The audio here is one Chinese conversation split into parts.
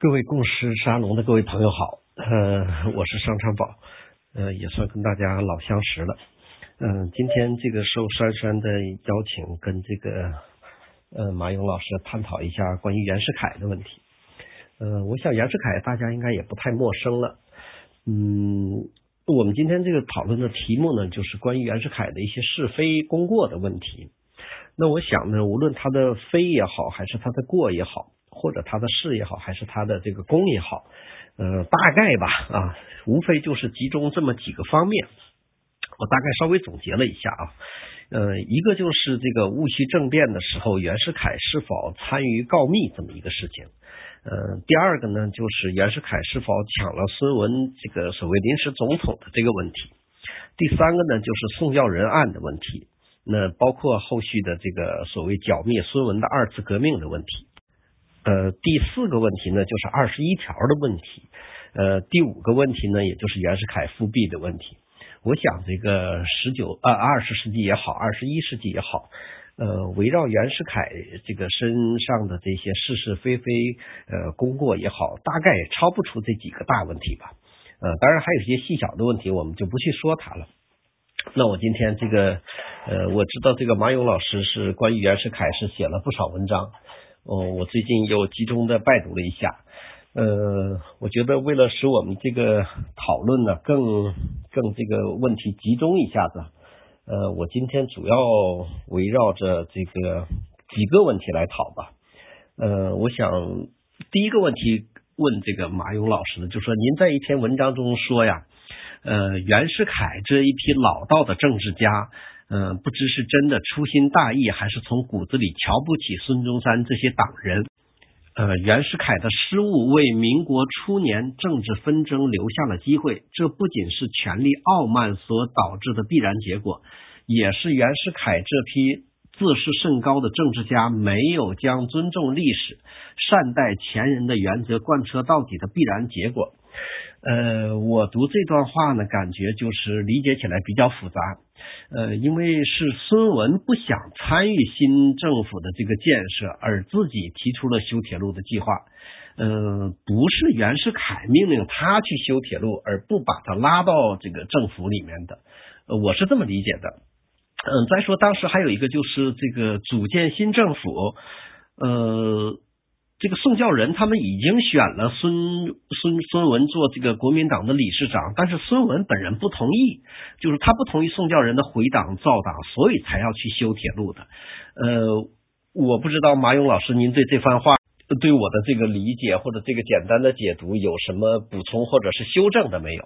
各位共识沙龙的各位朋友好，呃，我是商昌宝，呃，也算跟大家老相识了。嗯，今天这个受珊珊的邀请，跟这个呃马勇老师探讨一下关于袁世凯的问题。呃，我想袁世凯大家应该也不太陌生了。嗯，我们今天这个讨论的题目呢，就是关于袁世凯的一些是非功过的问题。那我想呢，无论他的非也好，还是他的过也好。或者他的事也好，还是他的这个功也好，呃，大概吧啊，无非就是集中这么几个方面。我大概稍微总结了一下啊，呃，一个就是这个戊戌政变的时候，袁世凯是否参与告密这么一个事情。呃，第二个呢，就是袁世凯是否抢了孙文这个所谓临时总统的这个问题。第三个呢，就是宋教仁案的问题。那包括后续的这个所谓剿灭孙文的二次革命的问题。呃，第四个问题呢，就是二十一条的问题。呃，第五个问题呢，也就是袁世凯复辟的问题。我想，这个十九啊，二十世纪也好，二十一世纪也好，呃，围绕袁世凯这个身上的这些是是非非，呃，功过也好，大概也超不出这几个大问题吧。呃，当然还有一些细小的问题，我们就不去说它了。那我今天这个，呃，我知道这个马勇老师是关于袁世凯是写了不少文章。哦，我最近又集中的拜读了一下，呃，我觉得为了使我们这个讨论呢更更这个问题集中一下子，呃，我今天主要围绕着这个几个问题来讨吧。呃，我想第一个问题问这个马勇老师呢，就说您在一篇文章中说呀，呃，袁世凯这一批老道的政治家。嗯，不知是真的粗心大意，还是从骨子里瞧不起孙中山这些党人。呃，袁世凯的失误为民国初年政治纷争留下了机会，这不仅是权力傲慢所导致的必然结果，也是袁世凯这批自视甚高的政治家没有将尊重历史、善待前人的原则贯彻到底的必然结果。呃，我读这段话呢，感觉就是理解起来比较复杂。呃，因为是孙文不想参与新政府的这个建设，而自己提出了修铁路的计划。嗯，不是袁世凯命令他去修铁路，而不把他拉到这个政府里面的。我是这么理解的。嗯，再说当时还有一个就是这个组建新政府，呃。这个宋教仁他们已经选了孙孙孙文做这个国民党的理事长，但是孙文本人不同意，就是他不同意宋教仁的回党造党，所以才要去修铁路的。呃，我不知道马勇老师，您对这番话对我的这个理解或者这个简单的解读有什么补充或者是修正的没有？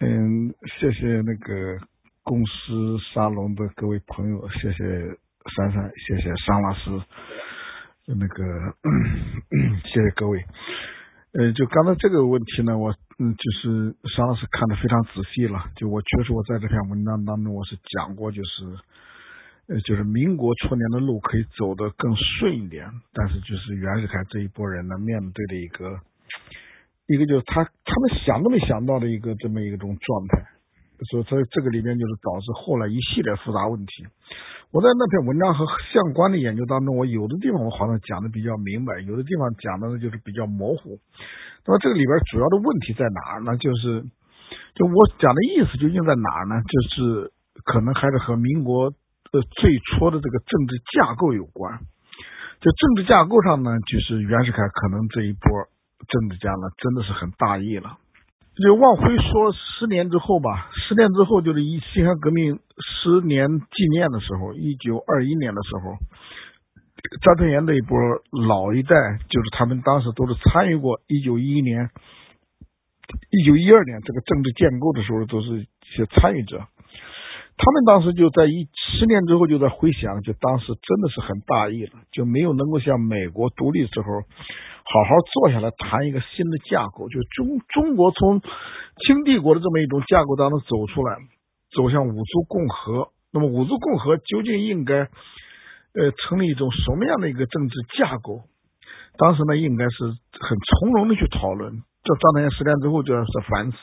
嗯，谢谢那个公司沙龙的各位朋友，谢谢珊珊，谢谢桑老师。那个，谢谢各位。呃，就刚才这个问题呢，我嗯，就是沙老师看的非常仔细了。就我确实我在这篇文章当中，我是讲过，就是呃，就是民国初年的路可以走得更顺一点，但是就是袁世凯这一波人呢，面对的一个一个就是他他们想都没想到的一个这么一种状态，所以这个里面就是导致后来一系列复杂问题。我在那篇文章和相关的研究当中，我有的地方我好像讲的比较明白，有的地方讲的呢就是比较模糊。那么这个里边主要的问题在哪儿呢？就是，就我讲的意思究竟在哪儿呢？就是可能还是和民国呃最初的这个政治架构有关。就政治架构上呢，就是袁世凯可能这一波政治家呢真的是很大意了。就往回说十年之后吧，十年之后就是一辛亥革命十年纪念的时候，一九二一年的时候，张春炎那一波老一代，就是他们当时都是参与过一九一一年、一九一二年这个政治建构的时候，都是一些参与者。他们当时就在一十年之后就在回想，就当时真的是很大意了，就没有能够像美国独立时候。好好坐下来谈一个新的架构，就中中国从清帝国的这么一种架构当中走出来，走向五族共和。那么五族共和究竟应该呃成立一种什么样的一个政治架构？当时呢，应该是很从容的去讨论。这张太炎十年之后就要是反思，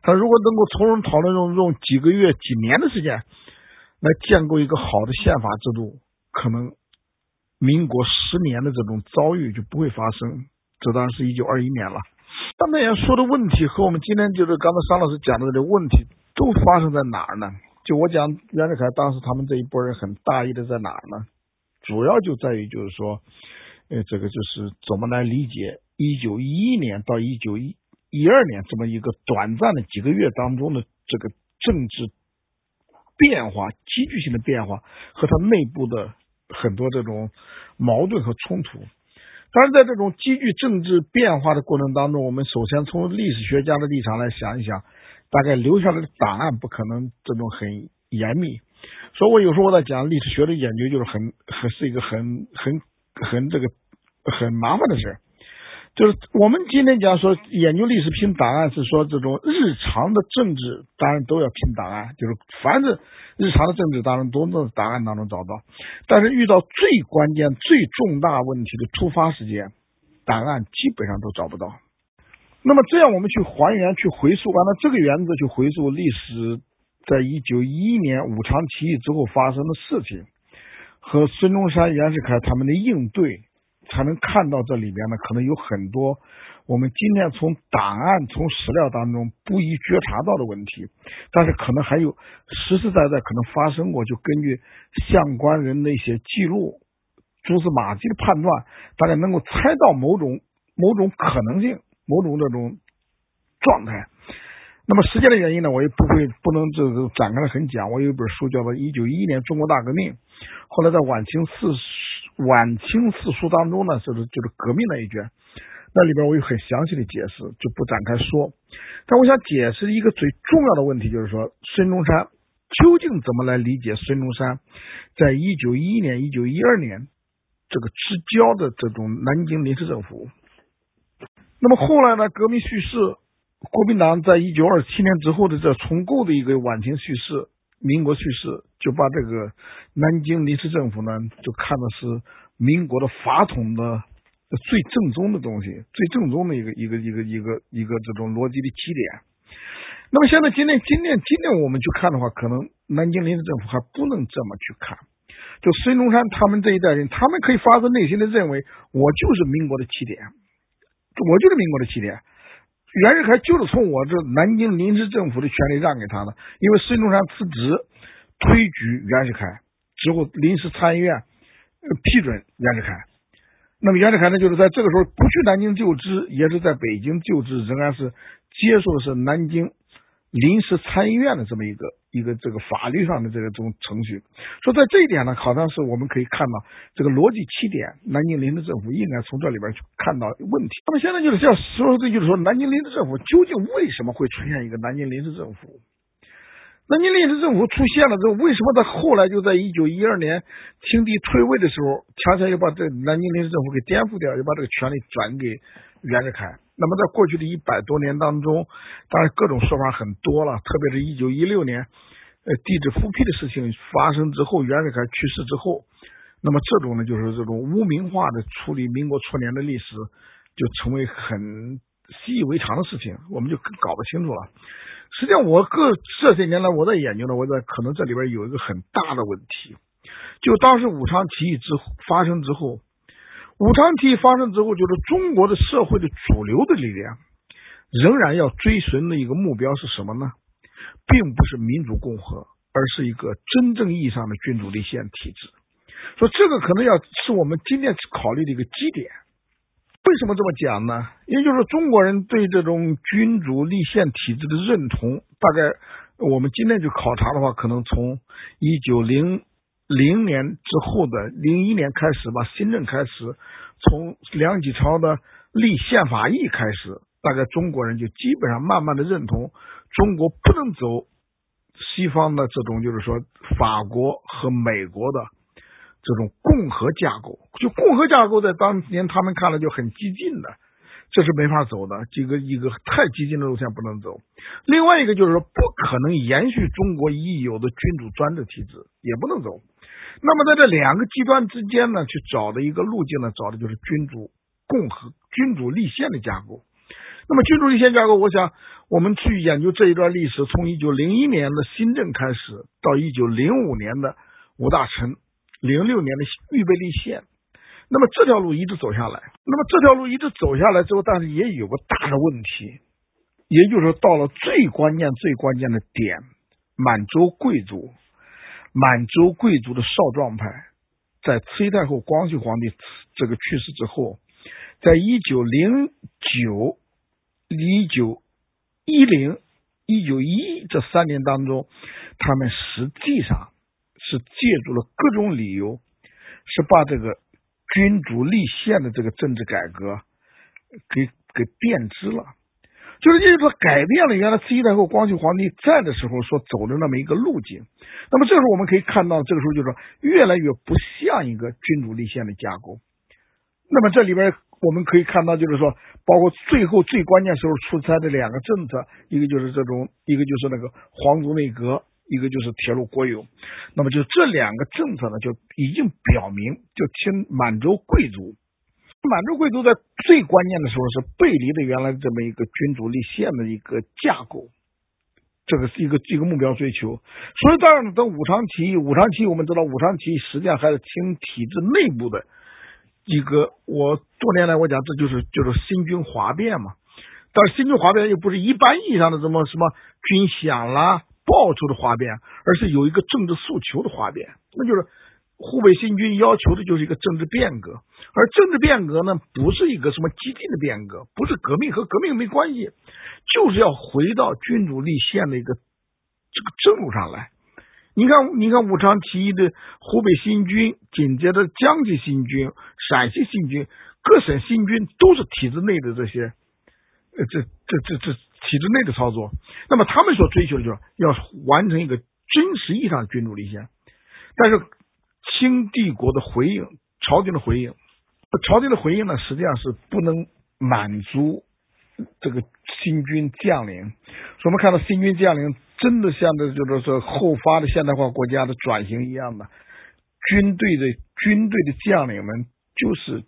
他如果能够从容讨论，用用几个月、几年的时间来建构一个好的宪法制度，可能。民国十年的这种遭遇就不会发生，这当然是一九二一年了。刚才说的问题和我们今天就是刚才商老师讲的这个问题都发生在哪儿呢？就我讲袁世凯当时他们这一波人很大意的在哪儿呢？主要就在于就是说，呃，这个就是怎么来理解一九一一年到一九一一二年这么一个短暂的几个月当中的这个政治变化、急剧性的变化和它内部的很多这种矛盾和冲突。当然，在这种积聚政治变化的过程当中，我们首先从历史学家的立场来想一想，大概留下来的档案不可能这种很严密。所以我有时候我在讲历史学的研究，就是很很是一个很很很这个很麻烦的事。就是我们今天讲说研究历史拼档案，是说这种日常的政治当然都要拼档案，就是凡是日常的政治当中都能档案当中找到。但是遇到最关键、最重大问题的突发事件，档案基本上都找不到。那么这样我们去还原、去回溯，按照这个原则去回溯历史，在一九一一年武昌起义之后发生的事情，和孙中山、袁世凯他们的应对。才能看到这里边呢，可能有很多我们今天从档案、从史料当中不易觉察到的问题，但是可能还有实实在在可能发生过，就根据相关人的一些记录、蛛丝马迹的判断，大家能够猜到某种某种可能性、某种这种状态。那么时间的原因呢，我也不会不能这个展开的很讲。我有一本书叫做《一九一一年中国大革命》，后来在晚清四十。晚清四书当中呢，就是就是革命那一卷，那里边我有很详细的解释，就不展开说。但我想解释一个最重要的问题，就是说孙中山究竟怎么来理解孙中山在一九一一年、一九一二年这个之交的这种南京临时政府。那么后来呢，革命叙事，国民党在一九二七年之后的这重构的一个晚清叙事。民国去世，就把这个南京临时政府呢，就看的是民国的法统的最正宗的东西，最正宗的一个一个一个一个一个这种逻辑的起点。那么现在今天今天今天我们去看的话，可能南京临时政府还不能这么去看。就孙中山他们这一代人，他们可以发自内心的认为，我就是民国的起点，我就是民国的起点。袁世凯就是从我这南京临时政府的权利让给他的，因为孙中山辞职推举袁世凯之后，临时参议院批准袁世凯。那么袁世凯呢，就是在这个时候不去南京就职，也是在北京就职，仍然是接受的是南京。临时参议院的这么一个一个这个法律上的这个种程序，说在这一点呢，好像是我们可以看到这个逻辑起点，南京临时政府应该从这里边去看到问题。那么现在就是要说这就是说，南京临时政府究竟为什么会出现一个南京临时政府？南京临时政府出现了之后，为什么在后来就在一九一二年清帝退位的时候，恰恰又把这南京临时政府给颠覆掉，又把这个权力转给袁世凯？那么，在过去的一百多年当中，当然各种说法很多了。特别是一九一六年，呃，帝制复辟的事情发生之后，袁世凯去世之后，那么这种呢，就是这种污名化的处理民国初年的历史，就成为很习以为常的事情，我们就搞不清楚了。实际上，我各这些年来我在研究呢，我在可能这里边有一个很大的问题，就当时武昌起义之发生之后。武昌起义发生之后，就是中国的社会的主流的力量仍然要追寻的一个目标是什么呢？并不是民主共和，而是一个真正意义上的君主立宪体制。说这个可能要是我们今天考虑的一个基点。为什么这么讲呢？也就是中国人对这种君主立宪体制的认同，大概我们今天去考察的话，可能从一九零。零年之后的零一年开始吧，新政开始，从梁启超的立宪法议开始，大概中国人就基本上慢慢的认同中国不能走西方的这种，就是说法国和美国的这种共和架构。就共和架构在当年他们看来就很激进的，这是没法走的，这个一个太激进的路线不能走。另外一个就是说，不可能延续中国已有的君主专制体制，也不能走。那么在这两个极端之间呢，去找的一个路径呢，找的就是君主共和、君主立宪的架构。那么君主立宪架构，我想我们去研究这一段历史，从一九零一年的新政开始，到一九零五年的五大臣，零六年的预备立宪，那么这条路一直走下来，那么这条路一直走下来之后，但是也有个大的问题，也就是说到了最关键、最关键的点，满洲贵族，满洲贵族的少壮派，在慈禧太后、光绪皇帝这个去世之后，在一九零九、一九一零、一九一这三年当中，他们实际上是借助了各种理由，是把这个。君主立宪的这个政治改革，给给变质了，就是就是说改变了原来慈禧太后、光绪皇帝在的时候所走的那么一个路径。那么这时候我们可以看到，这个时候就是说越来越不像一个君主立宪的架构。那么这里边我们可以看到，就是说包括最后最关键时候出台的两个政策，一个就是这种，一个就是那个皇族内阁。一个就是铁路国有，那么就这两个政策呢，就已经表明，就听满洲贵族，满洲贵族在最关键的时候是背离的原来这么一个君主立宪的一个架构，这个是一个一个目标追求。所以当然，等武昌起义，武昌起义我们知道，武昌起义实际上还是听体制内部的一个。我多年来我讲，这就是就是新军哗变嘛。但是新军哗变又不是一般意义上的什么什么军饷啦。爆出的哗变，而是有一个政治诉求的哗变，那就是湖北新军要求的就是一个政治变革，而政治变革呢，不是一个什么激进的变革，不是革命和革命没关系，就是要回到君主立宪的一个这个正路上来。你看，你看武昌起义的湖北新军，紧接着江西新军、陕西新军，各省新军都是体制内的这些，呃，这这这这。体制内的操作，那么他们所追求的就是要完成一个真实意义上的君主立宪。但是清帝国的回应，朝廷的回应，朝廷的回应呢，实际上是不能满足这个新军将领。所以我们看到新军将领真的像这就是说后发的现代化国家的转型一样的，军队的军队的将领们就是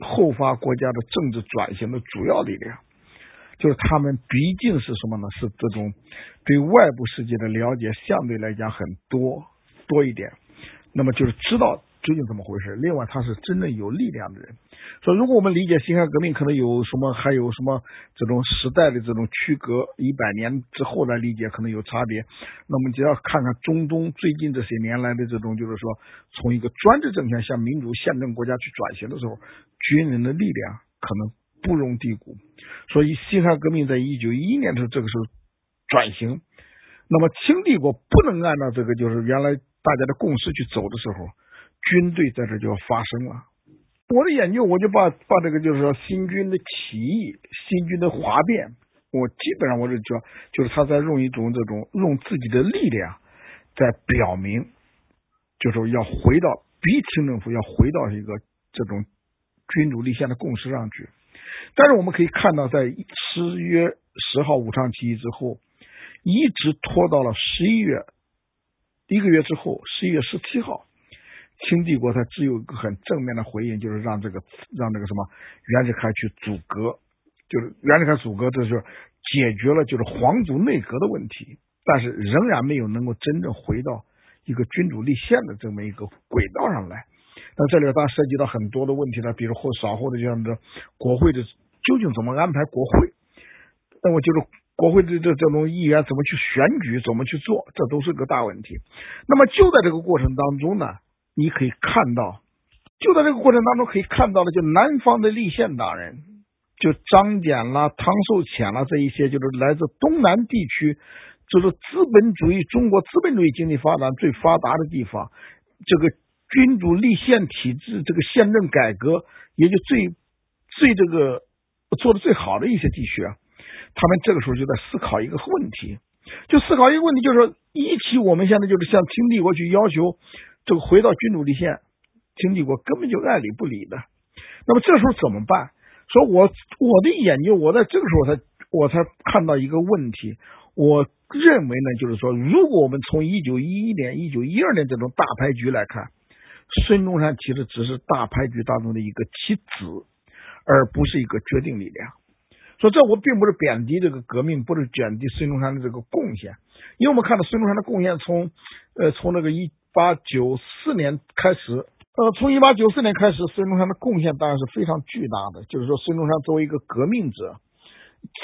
后发国家的政治转型的主要力量。就是他们毕竟是什么呢？是这种对外部世界的了解相对来讲很多多一点，那么就是知道究竟怎么回事。另外，他是真正有力量的人。所以如果我们理解辛亥革命，可能有什么还有什么这种时代的这种区隔，一百年之后来理解可能有差别。那么，只要看看中东最近这些年来的这种，就是说从一个专制政权向民主宪政国家去转型的时候，军人的力量可能不容低估。所以，辛亥革命在一九一一年的，这个时候转型，那么清帝国不能按照这个就是原来大家的共识去走的时候，军队在这就要发生了。我的研究，我就把把这个就是说新军的起义、新军的哗变，我基本上我是叫就是他在用一种这种用自己的力量在表明，就是要回到逼清政府要回到一个这种君主立宪的共识上去。但是我们可以看到，在十月十号武昌起义之后，一直拖到了十一月一个月之后，十一月十七号，清帝国才只有一个很正面的回应，就是让这个让这个什么袁世凯去阻隔，就是袁世凯阻隔，这就是解决了就是皇族内阁的问题，但是仍然没有能够真正回到一个君主立宪的这么一个轨道上来。那这里当然涉及到很多的问题了，比如后稍后的这样的国会的。究竟怎么安排国会？那么就是国会的这这种议员怎么去选举，怎么去做，这都是个大问题。那么就在这个过程当中呢，你可以看到，就在这个过程当中可以看到的，就南方的立宪党人，就张謇啦、汤寿潜啦这一些，就是来自东南地区，就是资本主义中国资本主义经济发展最发达的地方，这个君主立宪体制，这个宪政改革也就最最这个。做的最好的一些地区啊，他们这个时候就在思考一个问题，就思考一个问题，就是说，一起我们现在就是向清帝国去要求这个回到君主立宪，清帝国根本就爱理不理的。那么这时候怎么办？说我我的研究，我在这个时候才我才看到一个问题，我认为呢，就是说，如果我们从一九一一年、一九一二年这种大牌局来看，孙中山其实只是大牌局当中的一个棋子。而不是一个决定力量，说这我并不是贬低这个革命，不是贬低孙中山的这个贡献，因为我们看到孙中山的贡献从，呃，从那个一八九四年开始，呃，从一八九四年开始，孙中山的贡献当然是非常巨大的。就是说，孙中山作为一个革命者，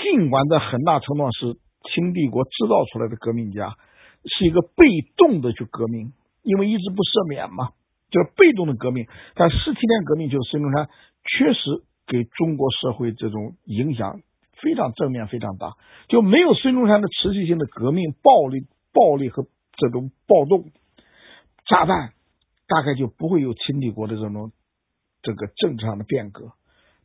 尽管在很大程度上是清帝国制造出来的革命家，是一个被动的去革命，因为一直不赦免嘛，就是被动的革命。但十七年革命就是孙中山确实给中国社会这种影响非常正面、非常大。就没有孙中山的持续性的革命、暴力、暴力和这种暴动、炸弹。大概就不会有清帝国的这种这个政治上的变革，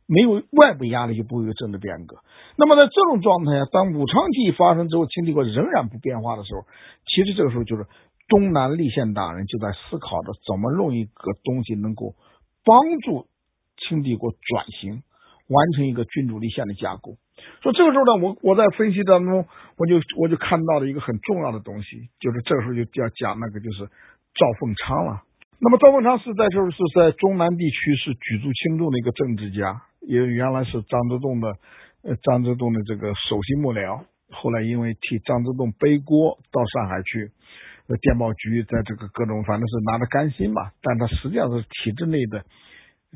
没有外部压力就不会有政治变革。那么在这种状态下，当武昌起义发生之后，清帝国仍然不变化的时候，其实这个时候就是东南立宪党人就在思考着怎么弄一个东西能够帮助清帝国转型，完成一个君主立宪的架构。说这个时候呢，我我在分析当中，我就我就看到了一个很重要的东西，就是这个时候就要讲那个就是赵凤昌了。那么赵凤昌是在就是在中南地区是举足轻重的一个政治家，也原来是张之洞的呃张之洞的这个首席幕僚，后来因为替张之洞背锅到上海去，呃电报局在这个各种反正是拿着干心嘛，但他实际上是体制内的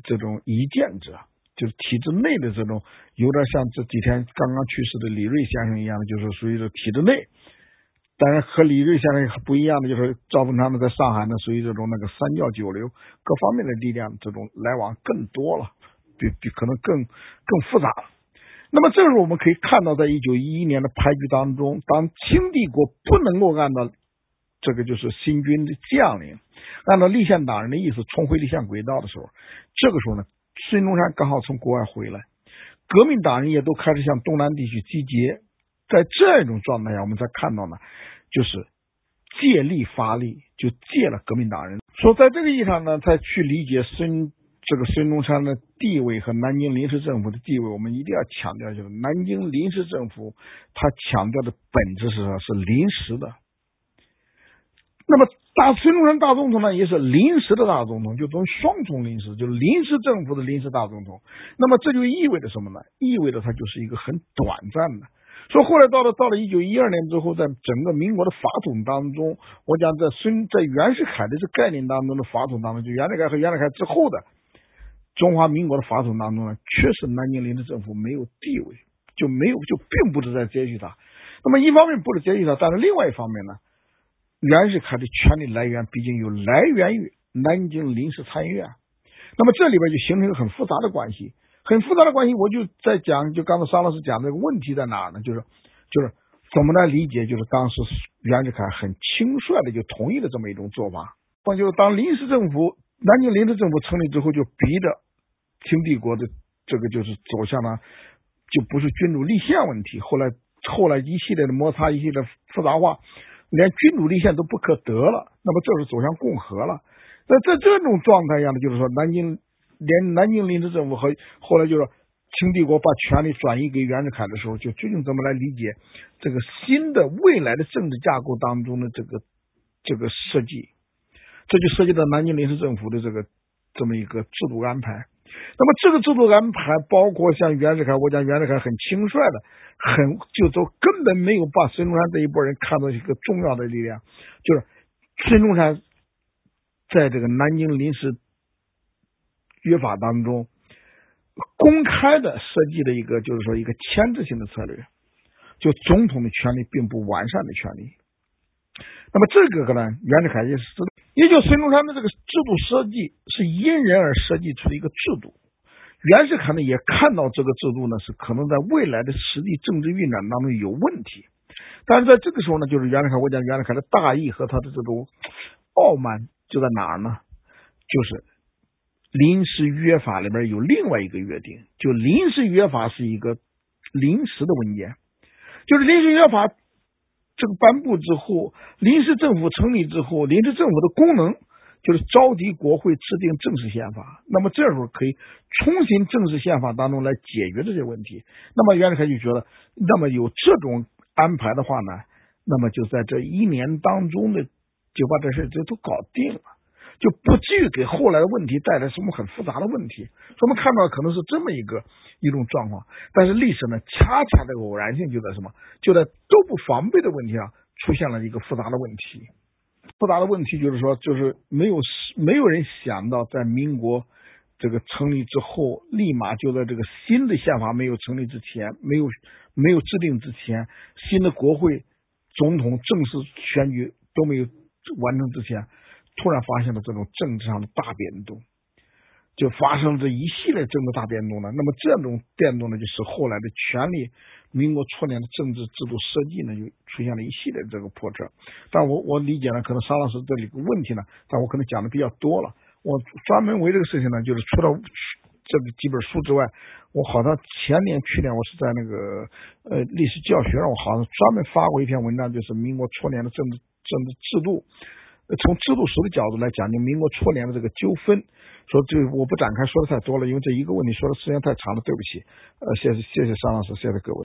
这种一见者，就是体制内的这种有点像这几天刚刚去世的李瑞先生一样的，就是属于这体制内。但是和李瑞先生不一样的，就是赵本昌呢，在上海呢，属于这种那个三教九流各方面的力量，这种来往更多了，比比可能更更复杂了。那么这时候我们可以看到，在一九一一年的牌局当中，当清帝国不能够按照这个就是新军的将领，按照立宪党人的意思重回立宪轨道的时候，这个时候呢，孙中山刚好从国外回来，革命党人也都开始向东南地区集结。在这种状态下，我们才看到呢，就是借力发力，就借了革命党人。说在这个意义上呢，再去理解孙这个孙中山的地位和南京临时政府的地位，我们一定要强调，就是南京临时政府他强调的本质是什么？是临时的。那么大孙中山大总统呢，也是临时的大总统，就从双重临时，就是临时政府的临时大总统。那么这就意味着什么呢？意味着他就是一个很短暂的。说后来到了到了一九一二年之后，在整个民国的法统当中，我讲在孙在袁世凯的这概念当中的法统当中，就袁世凯和袁世凯之后的中华民国的法统当中呢，确实南京临时政府没有地位，就没有就并不是在接续他。那么一方面不是接续他，但是另外一方面呢，袁世凯的权力来源毕竟有来源于南京临时参议院，那么这里边就形成一个很复杂的关系。很复杂的关系，我就在讲，就刚才沙老师讲这个问题在哪呢？就是，就是怎么来理解？就是当时袁世凯很轻率的就同意了这么一种做法。那就是当临时政府南京临时政府成立之后，就逼着清帝国的这个就是走向了，就不是君主立宪问题。后来后来一系列的摩擦，一系列复杂化，连君主立宪都不可得了。那么这是走向共和了。那在这种状态下呢，就是说南京。连南京临时政府和后来就是清帝国把权力转移给袁世凯的时候，就究竟怎么来理解这个新的未来的政治架构当中的这个这个设计？这就涉及到南京临时政府的这个这么一个制度安排。那么这个制度安排包括像袁世凯，我讲袁世凯很轻率的，很就都根本没有把孙中山这一波人看作一个重要的力量，就是孙中山在这个南京临时。约法当中公开的设计了一个，就是说一个牵制性的策略，就总统的权力并不完善的权利。那么这个呢，袁世凯也是知道，也就孙中山的这个制度设计是因人而设计出的一个制度。袁世凯呢也看到这个制度呢是可能在未来的实际政治运转当中有问题，但是在这个时候呢，就是袁世凯，我讲袁世凯的大义和他的这种傲慢就在哪儿呢？就是。临时约法里边有另外一个约定，就临时约法是一个临时的文件，就是临时约法这个颁布之后，临时政府成立之后，临时政府的功能就是召集国会制定正式宪法。那么这时候可以重新正式宪法当中来解决这些问题。那么袁世凯就觉得，那么有这种安排的话呢，那么就在这一年当中的就把这事就都搞定了。就不至于给后来的问题带来什么很复杂的问题。我们看到可能是这么一个一种状况，但是历史呢，恰恰的偶然性就在什么？就在都不防备的问题上出现了一个复杂的问题。复杂的问题就是说，就是没有没有人想到，在民国这个成立之后，立马就在这个新的宪法没有成立之前，没有没有制定之前，新的国会、总统正式选举都没有完成之前，突然发现了这种政治上的大变动。就发生了这一系列政治大变动了。那么这种变动呢，就是后来的权力，民国初年的政治制度设计呢，就出现了一系列这个破绽。但我我理解呢，可能沙老师这里个问题呢，但我可能讲的比较多了。我专门为这个事情呢，就是除了这个几本书之外，我好像前年、去年我是在那个呃历史教学上，我好像专门发过一篇文章，就是民国初年的政治政治制度。从制度史的角度来讲，就民国初年的这个纠纷，说这我不展开说的太多了，因为这一个问题说的时间太长了，对不起。呃，谢谢谢谢商老师，谢谢各位。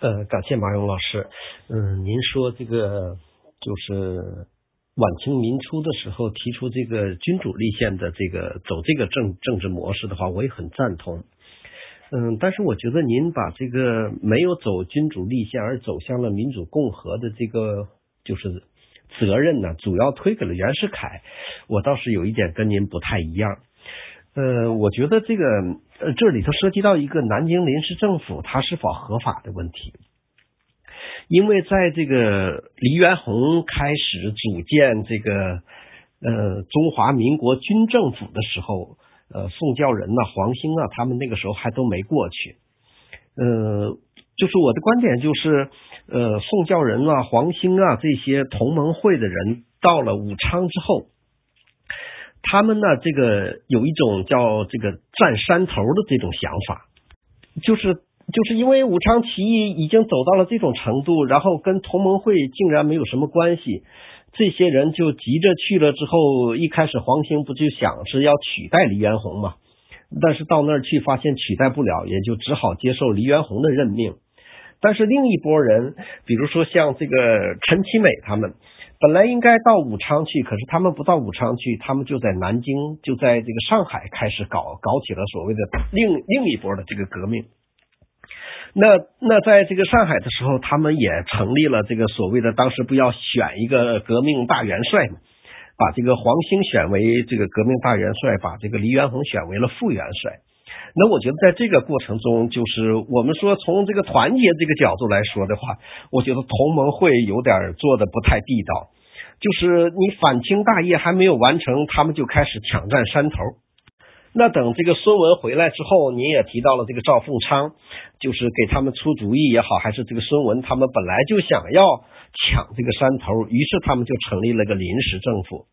呃，感谢马勇老师。嗯，您说这个就是晚清民初的时候提出这个君主立宪的这个走这个政政治模式的话，我也很赞同。嗯，但是我觉得您把这个没有走君主立宪而走向了民主共和的这个就是。责任呢，主要推给了袁世凯。我倒是有一点跟您不太一样。呃，我觉得这个呃这里头涉及到一个南京临时政府它是否合法的问题。因为在这个黎元洪开始组建这个呃中华民国军政府的时候，呃宋教仁呐、黄兴啊，他们那个时候还都没过去。呃，就是我的观点就是。呃，宋教仁啊、黄兴啊这些同盟会的人到了武昌之后，他们呢，这个有一种叫这个占山头的这种想法，就是就是因为武昌起义已经走到了这种程度，然后跟同盟会竟然没有什么关系，这些人就急着去了之后，一开始黄兴不就想是要取代黎元洪嘛，但是到那儿去发现取代不了，也就只好接受黎元洪的任命。但是另一拨人，比如说像这个陈其美他们，本来应该到武昌去，可是他们不到武昌去，他们就在南京，就在这个上海开始搞搞起了所谓的另另一波的这个革命。那那在这个上海的时候，他们也成立了这个所谓的当时不要选一个革命大元帅嘛，把这个黄兴选为这个革命大元帅，把这个黎元洪选为了副元帅。那我觉得在这个过程中，就是我们说从这个团结这个角度来说的话，我觉得同盟会有点做的不太地道。就是你反清大业还没有完成，他们就开始抢占山头。那等这个孙文回来之后，您也提到了这个赵凤昌，就是给他们出主意也好，还是这个孙文他们本来就想要抢这个山头，于是他们就成立了个临时政府。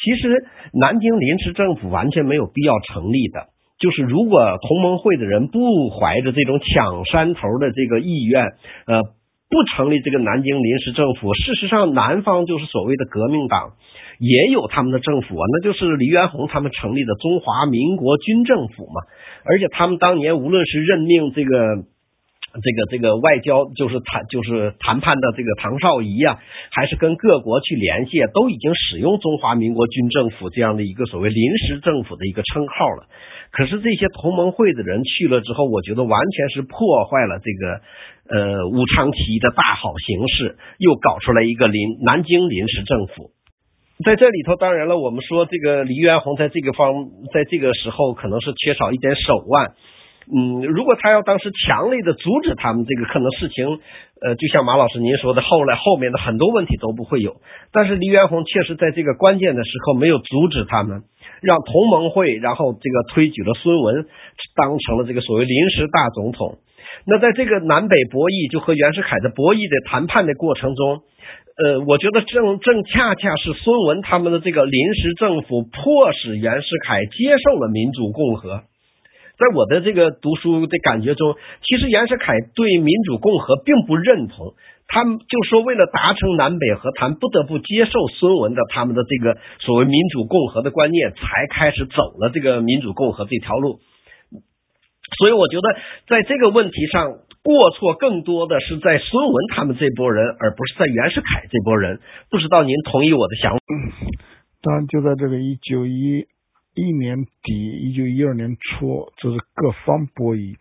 其实南京临时政府完全没有必要成立的。就是如果同盟会的人不怀着这种抢山头的这个意愿，呃，不成立这个南京临时政府，事实上南方就是所谓的革命党也有他们的政府啊，那就是黎元洪他们成立的中华民国军政府嘛，而且他们当年无论是任命这个。这个这个外交就是谈就是谈判的这个唐绍仪啊，还是跟各国去联系，都已经使用中华民国军政府这样的一个所谓临时政府的一个称号了。可是这些同盟会的人去了之后，我觉得完全是破坏了这个呃武昌起义的大好形势，又搞出来一个临南京临时政府。在这里头，当然了，我们说这个黎元洪在这个方在这个时候可能是缺少一点手腕。嗯，如果他要当时强烈的阻止他们，这个可能事情，呃，就像马老师您说的，后来后面的很多问题都不会有。但是黎元洪确实在这个关键的时候没有阻止他们，让同盟会，然后这个推举了孙文当成了这个所谓临时大总统。那在这个南北博弈，就和袁世凯的博弈的谈判的过程中，呃，我觉得正正恰恰是孙文他们的这个临时政府迫使袁世凯接受了民主共和。在我的这个读书的感觉中，其实袁世凯对民主共和并不认同，他们就说为了达成南北和谈，不得不接受孙文的他们的这个所谓民主共和的观念，才开始走了这个民主共和这条路。所以我觉得在这个问题上，过错更多的是在孙文他们这波人，而不是在袁世凯这波人。不知道您同意我的想法？当然，就在这个一九一。一年底，一九一二年初，这是各方博弈。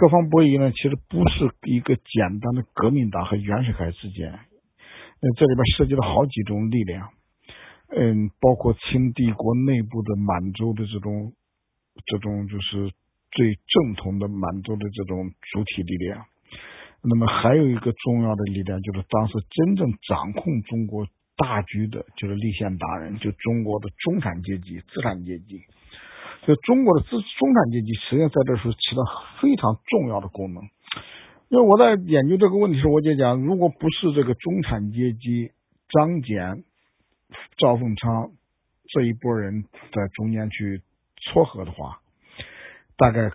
各方博弈呢，其实不是一个简单的革命党和袁世凯之间。那这里边涉及了好几种力量。嗯，包括清帝国内部的满洲的这种这种就是最正统的满洲的这种主体力量。那么还有一个重要的力量，就是当时真正掌控中国大局的，就是立宪达人，就中国的中产阶级、资产阶级。就中国的资中产阶级，实际上在这时候起到非常重要的功能。因为我在研究这个问题时，我就讲，如果不是这个中产阶级张謇、赵凤昌这一波人在中间去撮合的话，大概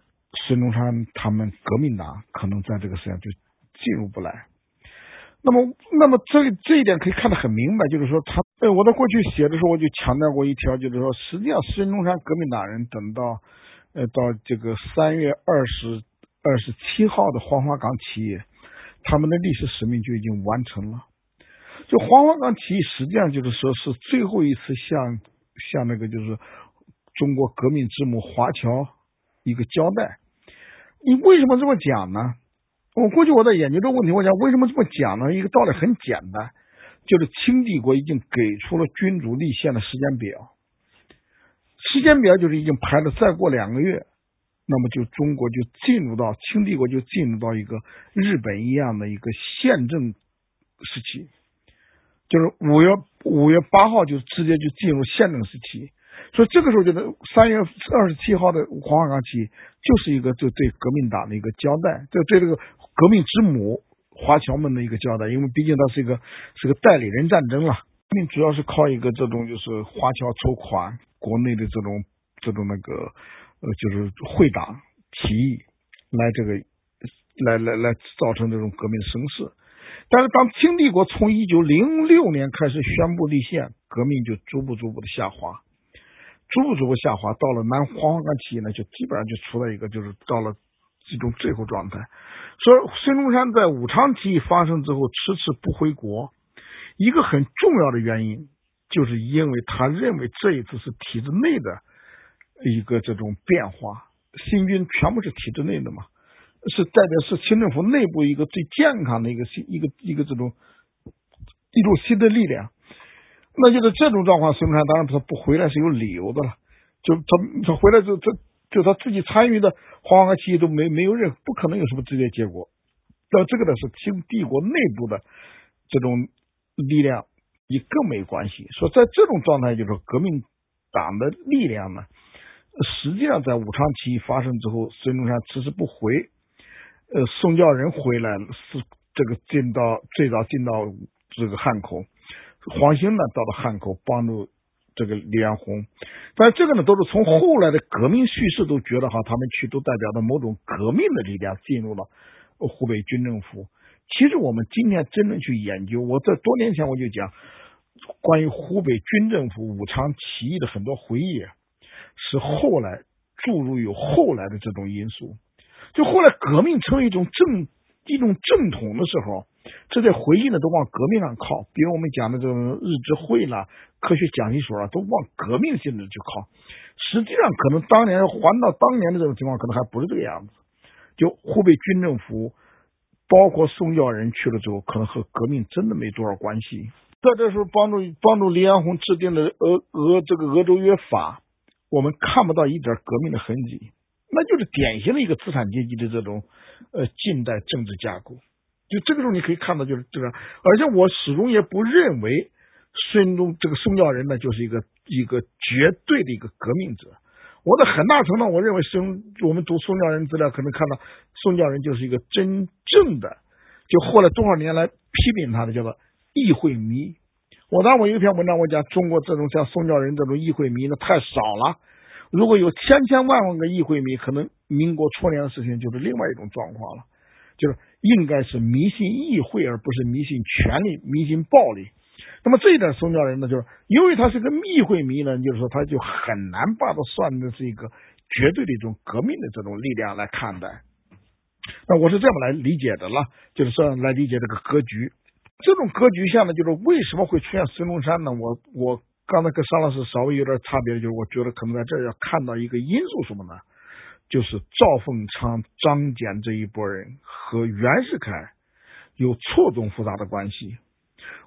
孙中山他们革命党可能在这个时间就。进入不来，那么，那么这这一点可以看得很明白，就是说他，呃，我在过去写的时候，我就强调过一条，就是说，实际上孙中山革命党人等到，呃，到这个三月二十二十七号的黄花岗起义，他们的历史使命就已经完成了。就黄花岗起义，实际上就是说是最后一次向向那个就是中国革命之母华侨一个交代。你为什么这么讲呢？我过去我在研究这个问题，我讲为什么这么讲呢？一个道理很简单，就是清帝国已经给出了君主立宪的时间表，时间表就是已经排了，再过两个月，那么就中国就进入到清帝国就进入到一个日本一样的一个宪政时期，就是五月五月八号就直接就进入宪政时期。所以这个时候，觉得三月二十七号的黄花岗起义就是一个就对革命党的一个交代，就对这个革命之母华侨们的一个交代。因为毕竟它是一个是个代理人战争了，革命主要是靠一个这种就是华侨筹款，国内的这种这种那个呃就是会党起义来这个来来来造成这种革命声势。但是当清帝国从一九零六年开始宣布立宪，革命就逐步逐步的下滑。逐步逐步下滑，到了南黄花岗起义呢，就基本上就处在一个就是到了这种最后状态。所以孙中山在武昌起义发生之后迟迟不回国，一个很重要的原因，就是因为他认为这一次是体制内的一个这种变化，新军全部是体制内的嘛，是代表是清政府内部一个最健康的一个新一个一个这种一种新的力量。那就是这种状况，孙中山当然他不回来是有理由的了。就他他回来之后，他就他自己参与的黄花岗起义都没没有任何不可能有什么直接结果。那这个呢是清帝国内部的这种力量，也更没关系。说在这种状态，就是革命党的力量呢，实际上在武昌起义发生之后，孙中山迟迟不回，呃，宋教仁回来了，是这个进到最早进到这个汉口。黄兴呢，到了汉口帮助这个李彦宏，但这个呢，都是从后来的革命叙事都觉得哈，他们去都代表着某种革命的力量进入了湖北军政府。其实我们今天真正去研究，我在多年前我就讲，关于湖北军政府武昌起义的很多回忆，是后来注入有后来的这种因素，就后来革命成为一种正一种正统的时候。这些回忆呢，都往革命上靠，比如我们讲的这种日志会啦、科学讲习所啊，都往革命性质去靠。实际上，可能当年还到当年的这种情况，可能还不是这个样子。就湖北军政府，包括宋教仁去了之后，可能和革命真的没多少关系。在这时候，帮助帮助李彦宏制定的俄俄这个俄州约法，我们看不到一点革命的痕迹，那就是典型的一个资产阶级的这种呃近代政治架构。就这个时候，你可以看到，就是这个，而且我始终也不认为孙中这个宋教仁呢，就是一个一个绝对的一个革命者。我在很大程度，我认为孙我们读宋教仁资料，可能看到宋教仁就是一个真正的，就后来多少年来批评他的叫做议会迷。我当我有一篇文章，我讲中国这种像宋教仁这种议会迷呢太少了。如果有千千万万个议会迷，可能民国初年的事情就是另外一种状况了，就是。应该是迷信议会，而不是迷信权力、迷信暴力。那么这一点，宋教仁呢，就是因为他是个密会迷呢，就是说他就很难把它算的是一个绝对的一种革命的这种力量来看待。那我是这么来理解的了，就是说来理解这个格局。这种格局下呢，就是为什么会出现孙中山呢？我我刚才跟商老师稍微有点差别，就是我觉得可能在这要看到一个因素什么呢？就是赵凤昌、张謇这一波人和袁世凯有错综复杂的关系。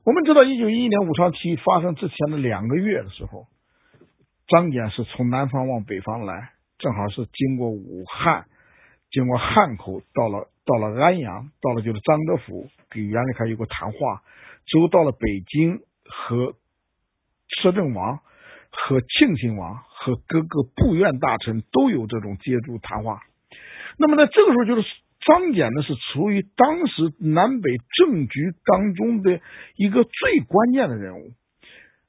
我们知道，一九一一年武昌起义发生之前的两个月的时候，张謇是从南方往北方来，正好是经过武汉，经过汉口，到了到了安阳，到了就是张德甫给袁世凯有个谈话，之后到了北京和摄政王和庆亲王和各个部院大臣都有这种接触谈话。那么在这个时候，就是张謇呢是处于当时南北政局当中的一个最关键的人物，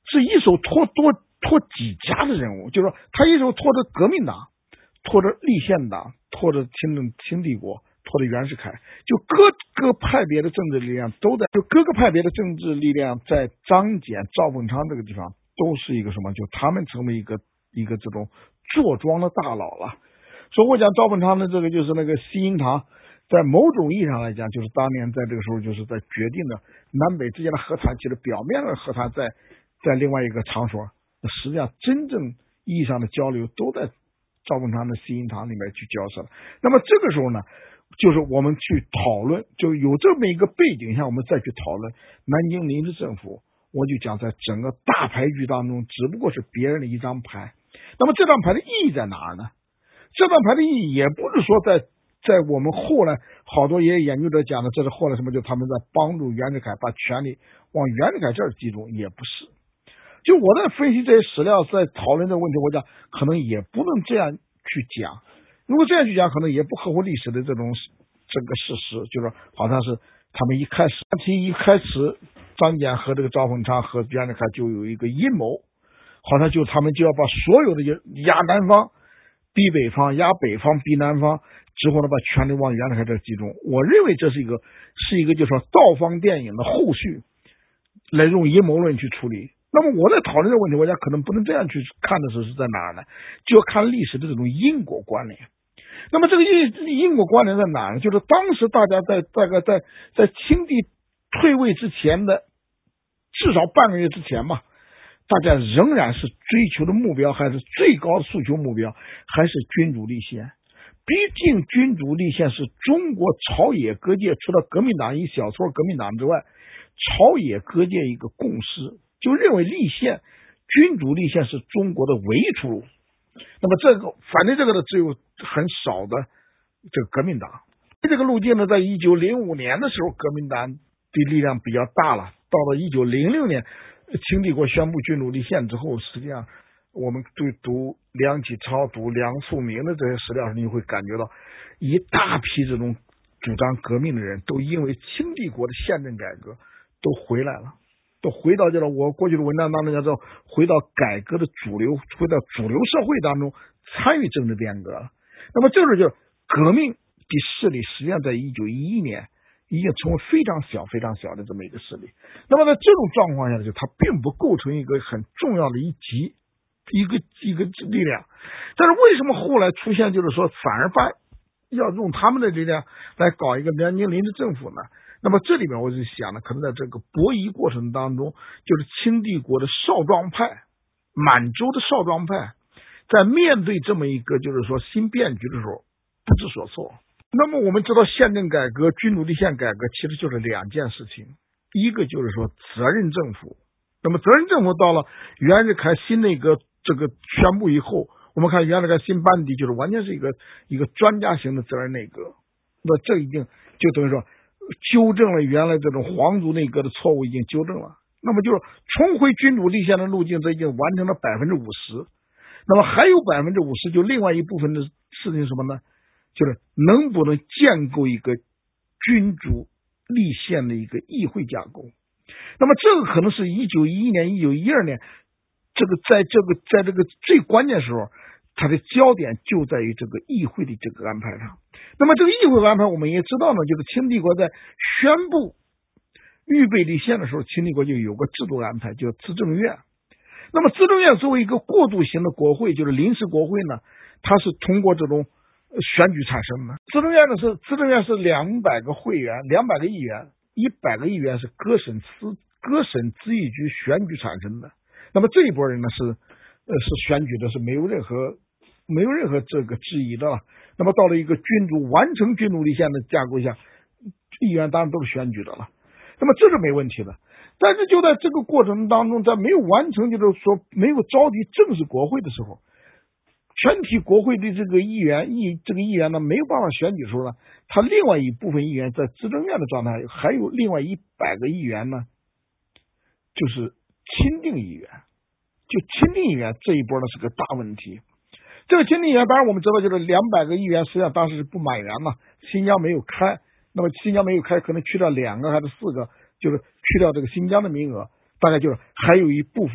是一手托多托几家的人物，就是说他一手托着革命党，托着立宪党，托着清政清帝国，托着袁世凯，就各个派别的政治力量都在，就各个派别的政治力量在张謇、赵凤昌这个地方都是一个什么？就他们成为一个一个这种坐庄的大佬了。所以我讲赵本昌的这个就是那个西营堂，在某种意义上来讲，就是当年在这个时候就是在决定的南北之间的和谈，其实表面的和谈在在另外一个场所，实际上真正意义上的交流都在赵本昌的西营堂里面去交涉了。那么这个时候呢，就是我们去讨论，就有这么一个背景下，我们再去讨论南京临时政府，我就讲在整个大牌局当中，只不过是别人的一张牌。那么这张牌的意义在哪儿呢？这张牌的意义也不是说在在我们后来好多也研究者讲的，这是后来什么？就他们在帮助袁世凯把权力往袁世凯这儿集中，也不是。就我在分析这些史料，在讨论这个问题，我讲可能也不能这样去讲。如果这样去讲，可能也不合乎历史的这种这个事实，就是好像是他们一开始，其一开始张謇和这个赵凤昌和袁世凯就有一个阴谋，好像就他们就要把所有的压南方。逼北方压北方，逼南方，之后呢，把权力往袁世凯这集中。我认为这是一个，是一个，就是说道方电影的后续，来用阴谋论去处理。那么我在讨论这个问题，我讲可能不能这样去看的时候是在哪儿呢？就要看历史的这种因果关联。那么这个因因果关联在哪呢？就是当时大家在大概在在清帝退位之前的至少半个月之前嘛。大家仍然是追求的目标，还是最高的诉求目标，还是君主立宪。毕竟君主立宪是中国朝野各界除了革命党一小撮革命党之外，朝野各界一个共识，就认为立宪、君主立宪是中国的唯一出路。那么这个反对这个的只有很少的这个革命党。这个路径呢，在一九零五年的时候，革命党的力量比较大了。到了一九零六年。清帝国宣布君主立宪之后，实际上我们对读梁启超、读梁漱溟的这些史料，你会感觉到一大批这种主张革命的人都因为清帝国的宪政改革都回来了，都回到这个我过去的文章当中叫做回到改革的主流，回到主流社会当中参与政治变革了。那么这时候就革命的势力，实际上在一九一一年。已经成为非常小、非常小的这么一个势力。那么在这种状况下呢，就它并不构成一个很重要的一级、一个一个力量。但是为什么后来出现，就是说反而把要用他们的力量来搞一个南京临时政府呢？那么这里面我就想呢，可能在这个博弈过程当中，就是清帝国的少壮派、满洲的少壮派，在面对这么一个就是说新变局的时候，不知所措。那么我们知道，宪政改革、君主立宪改革其实就是两件事情，一个就是说责任政府。那么责任政府到了袁世凯新内阁这个宣布以后，我们看袁世凯新班底就是完全是一个一个专家型的责任内阁。那这已经就等于说纠正了原来这种皇族内阁的错误，已经纠正了。那么就是重回君主立宪的路径，这已经完成了百分之五十。那么还有百分之五十，就另外一部分的事情什么呢？就是能不能建构一个君主立宪的一个议会架构？那么这个可能是一九一一年、一九一二年，这个在这个在这个最关键时候，它的焦点就在于这个议会的这个安排上。那么这个议会安排，我们也知道呢，就是清帝国在宣布预备立宪的时候，清帝国就有个制度安排，叫资政院。那么资政院作为一个过渡型的国会，就是临时国会呢，它是通过这种。选举产生的，资政院呢是资政院是两百个会员，两百个议员，一百个议员是各省司各省咨议局选举产生的。那么这一波人呢是呃是选举的，是没有任何没有任何这个质疑的了。那么到了一个君主完成君主立宪的架构下，议员当然都是选举的了。那么这是没问题的。但是就在这个过程当中，在没有完成，就是说没有召集正式国会的时候，全体国会的这个议员议这个议员呢没有办法选举的时候呢，他另外一部分议员在执政院的状态，还有另外一百个议员呢，就是钦定议员，就钦定议员这一波呢是个大问题。这个钦定议员，当然我们知道，就是两百个议员实际上当时是不满员嘛，新疆没有开，那么新疆没有开，可能去掉两个还是四个。就是去掉这个新疆的名额，大概就是还有一部分，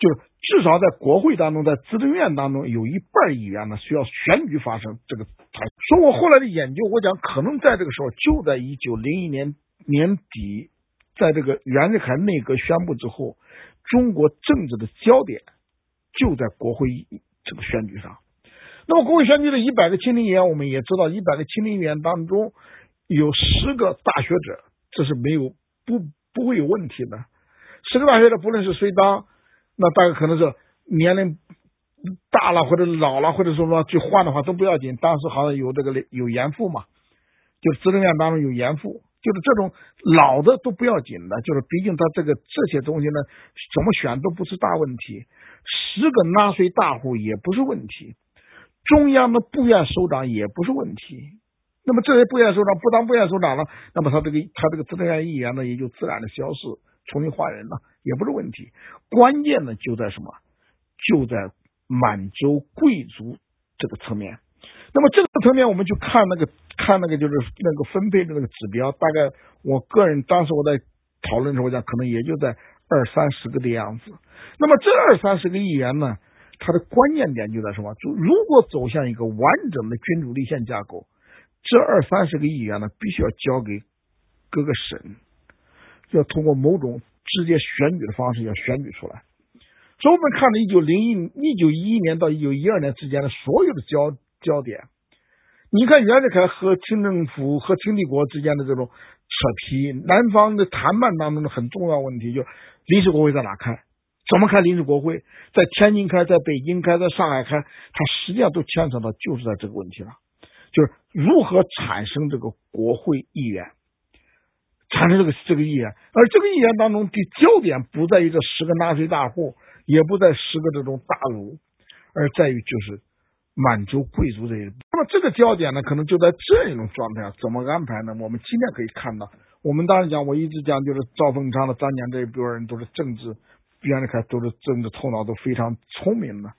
就是至少在国会当中，在资政院当中有一半议员呢需要选举发生这个。说我后来的研究，我讲可能在这个时候，就在一九零一年年底，在这个袁世凯内阁宣布之后，中国政治的焦点就在国会这个选举上。那么国会选举的一百个亲历议员，我们也知道，一百个亲历议员当中有十个大学者，这是没有。不不会有问题的。十个大学的，不论是谁当，那大概可能是年龄大了或者老了，或者说说去换的话都不要紧。当时好像有这个有严复嘛，就执政院当中有严复，就是这种老的都不要紧的。就是毕竟他这个这些东西呢，怎么选都不是大问题。十个纳税大户也不是问题，中央的部院首长也不是问题。那么这些部院首长不当部院首长了，那么他这个他这个资政院议员呢也就自然的消失，重新换人了，也不是问题。关键呢就在什么？就在满洲贵族这个层面。那么这个层面，我们就看那个看那个就是那个分配的那个指标，大概我个人当时我在讨论的时候讲，可能也就在二三十个的样子。那么这二三十个议员呢，它的关键点就在什么？就如果走向一个完整的君主立宪架构。这二三十个议员呢，必须要交给各个省，要通过某种直接选举的方式要选举出来。所以，我们看了一九零一、一九一一年到一九一二年之间的所有的焦焦点，你看袁世凯和清政府和清帝国之间的这种扯皮，南方的谈判当中的很重要问题，就临时国会在哪开？怎么开临时国会？在天津开，在北京开，在上海开，它实际上都牵扯到就是在这个问题上。就是如何产生这个国会议员，产生这个这个议员，而这个议员当中的焦点不在于这十个纳税大户，也不在十个这种大儒，而在于就是满洲贵族这一。那么这个焦点呢，可能就在这一种状态下怎么安排呢？我们今天可以看到，我们当然讲，我一直讲就是赵凤昌的张年这一波人都是政治，袁世凯都是政治头脑都非常聪明的。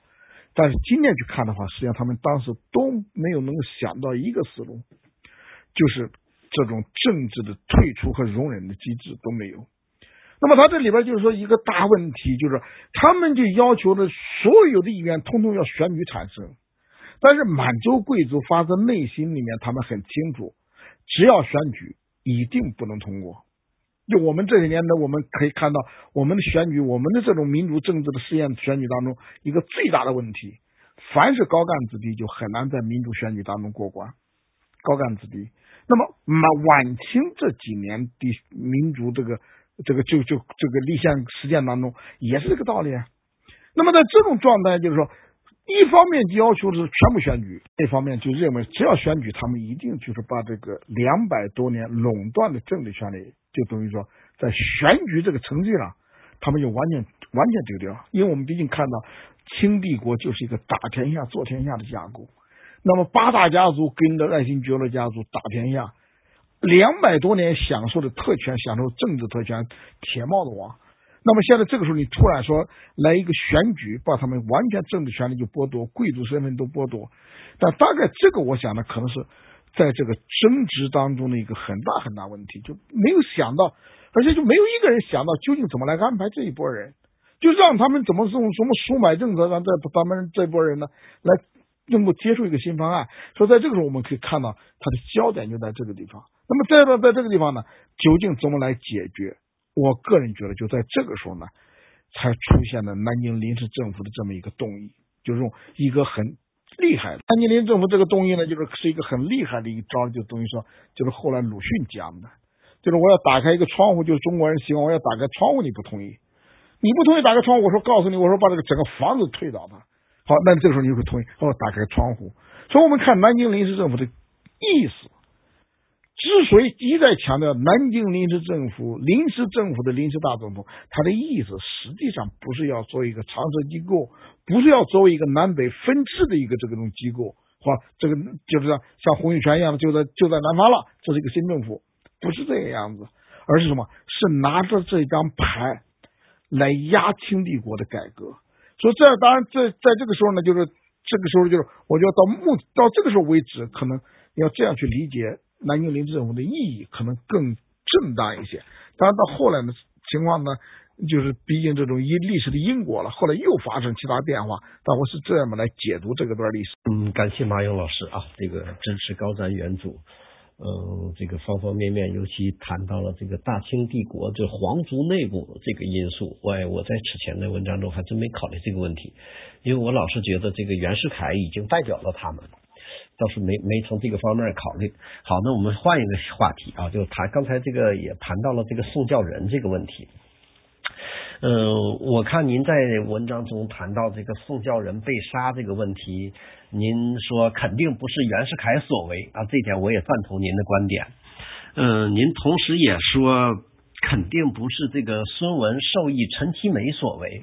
但是今天去看的话，实际上他们当时都没有能够想到一个思路，就是这种政治的退出和容忍的机制都没有。那么他这里边就是说一个大问题，就是他们就要求的所有的议员通通要选举产生，但是满洲贵族发自内心里面他们很清楚，只要选举一定不能通过。就我们这些年呢，我们可以看到，我们的选举，我们的这种民主政治的试验选举当中，一个最大的问题，凡是高干子弟就很难在民主选举当中过关。高干子弟，那么晚晚清这几年的民族这个这个就就这个立宪实践当中也是这个道理啊。那么在这种状态，就是说。一方面就要求是全部选举，一方面就认为只要选举，他们一定就是把这个两百多年垄断的政治权利，就等于说在选举这个程序上，他们就完全完全丢掉。因为我们毕竟看到清帝国就是一个打天下、做天下的架构，那么八大家族跟着爱新觉罗家族打天下，两百多年享受的特权，享受政治特权，铁帽子王。那么现在这个时候，你突然说来一个选举，把他们完全政治权利就剥夺，贵族身份都剥夺。但大概这个，我想呢，可能是在这个争执当中的一个很大很大问题，就没有想到，而且就没有一个人想到究竟怎么来安排这一波人，就让他们怎么用什么赎买政策，让这咱们这波人呢来能够接受一个新方案。所以在这个时候，我们可以看到它的焦点就在这个地方。那么再到在这个地方呢，究竟怎么来解决？我个人觉得，就在这个时候呢，才出现了南京临时政府的这么一个动议，就是用一个很厉害的南京临时政府这个动议呢，就是是一个很厉害的一招，就等于说，就是后来鲁迅讲的，就是我要打开一个窗户，就是中国人希望我要打开窗户，你不同意，你不同意打开窗户，我说告诉你，我说把这个整个房子推倒它，好，那这个时候你就会同意，哦打开窗户。所以我们看南京临时政府的意思，之所以一再强调南京临时政府、临时政府的临时大总统，他的意思实际上不是要做一个常设机构，不是要作为一个南北分治的一个这种机构，或这个就是像像洪秀全一样的就在就在南方了，这是一个新政府，不是这个样子，而是什么？是拿着这张牌来压清帝国的改革。所以这当然在在这个时候呢，就是这个时候就是我觉得到目到这个时候为止，可能要这样去理解。南京临时政府的意义可能更正当一些，当然到后来的情况呢，就是毕竟这种因历史的因果了，后来又发生其他变化，但我是这样来解读这个段历史。嗯，感谢马勇老师啊，这个支持高瞻远瞩，嗯，这个方方面面，尤其谈到了这个大清帝国这皇族内部这个因素，我我在此前的文章中还真没考虑这个问题，因为我老是觉得这个袁世凯已经代表了他们。倒是没没从这个方面考虑。好，那我们换一个话题啊，就谈刚才这个也谈到了这个宋教仁这个问题。嗯，我看您在文章中谈到这个宋教仁被杀这个问题，您说肯定不是袁世凯所为啊，这点我也赞同您的观点。嗯，您同时也说肯定不是这个孙文授意陈其美所为。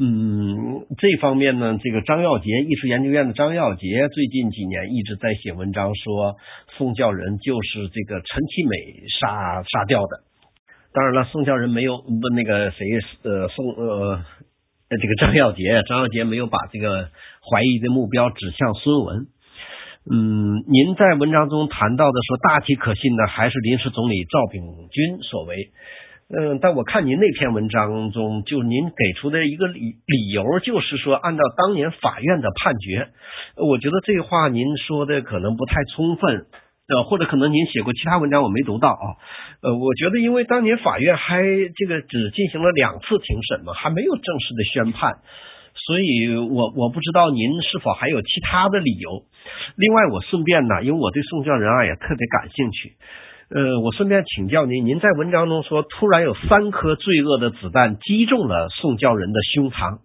嗯，这方面呢，这个张耀杰艺术研究院的张耀杰最近几年一直在写文章，说宋教仁就是这个陈其美杀杀掉的。当然了，宋教仁没有问那个谁，呃，宋呃，这个张耀杰，张耀杰没有把这个怀疑的目标指向孙文。嗯，您在文章中谈到的说，大体可信的还是临时总理赵炳钧所为。嗯，但我看您那篇文章中，就您给出的一个理理由，就是说按照当年法院的判决，我觉得这话您说的可能不太充分，呃，或者可能您写过其他文章我没读到啊，呃，我觉得因为当年法院还这个只进行了两次庭审嘛，还没有正式的宣判，所以我我不知道您是否还有其他的理由。另外，我顺便呢，因为我对宋教仁啊也特别感兴趣。呃，我顺便请教您，您在文章中说，突然有三颗罪恶的子弹击中了宋教仁的胸膛。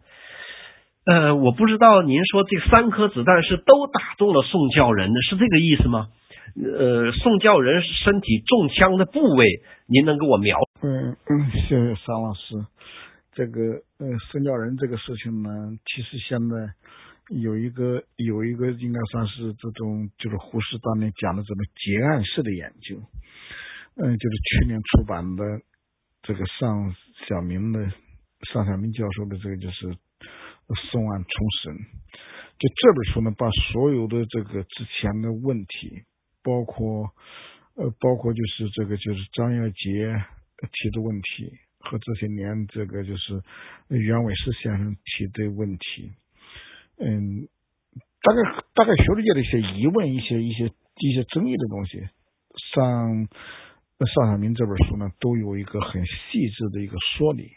呃，我不知道您说这三颗子弹是都打中了宋教仁的，是这个意思吗？呃，宋教仁身体中枪的部位，您能给我描？嗯嗯，谢谢桑老师。这个呃，宋教仁这个事情呢，其实现在有一个有一个应该算是这种，就是胡适当年讲的这种结案式的研究。嗯，就是去年出版的这个尚小明的尚小明教授的这个就是宋案重审，就这本书呢，把所有的这个之前的问题，包括呃，包括就是这个就是张耀杰提的问题和这些年这个就是袁伟士先生提的问题，嗯，大概大概学术界的一些疑问，一些一些一些争议的东西上。尚小明这本书呢，都有一个很细致的一个说理，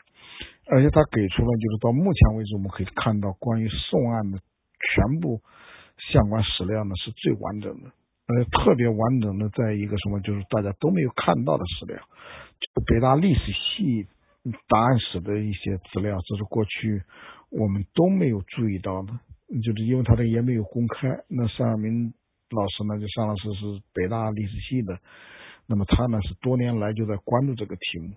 而且他给出了就是到目前为止我们可以看到关于宋案的全部相关史料呢是最完整的，呃，特别完整的在一个什么就是大家都没有看到的史料，就北大历史系档案室的一些资料，这是过去我们都没有注意到的，就是因为他的也没有公开。那尚明老师呢，就尚老师是北大历史系的。那么他呢是多年来就在关注这个题目，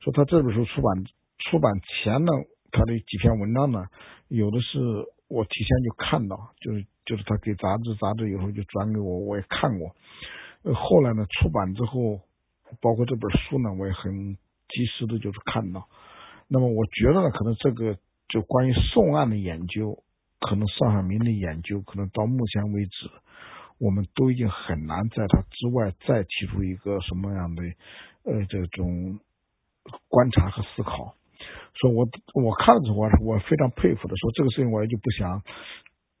说他这本书出版出版前呢，他的几篇文章呢，有的是我提前就看到，就是就是他给杂志，杂志以后就转给我，我也看过。呃，后来呢出版之后，包括这本书呢，我也很及时的就是看到。那么我觉得呢，可能这个就关于宋案的研究，可能尚海明的研究，可能到目前为止。我们都已经很难在他之外再提出一个什么样的呃这种观察和思考，所以我我看了之后，我我非常佩服的，说这个事情我也就不想，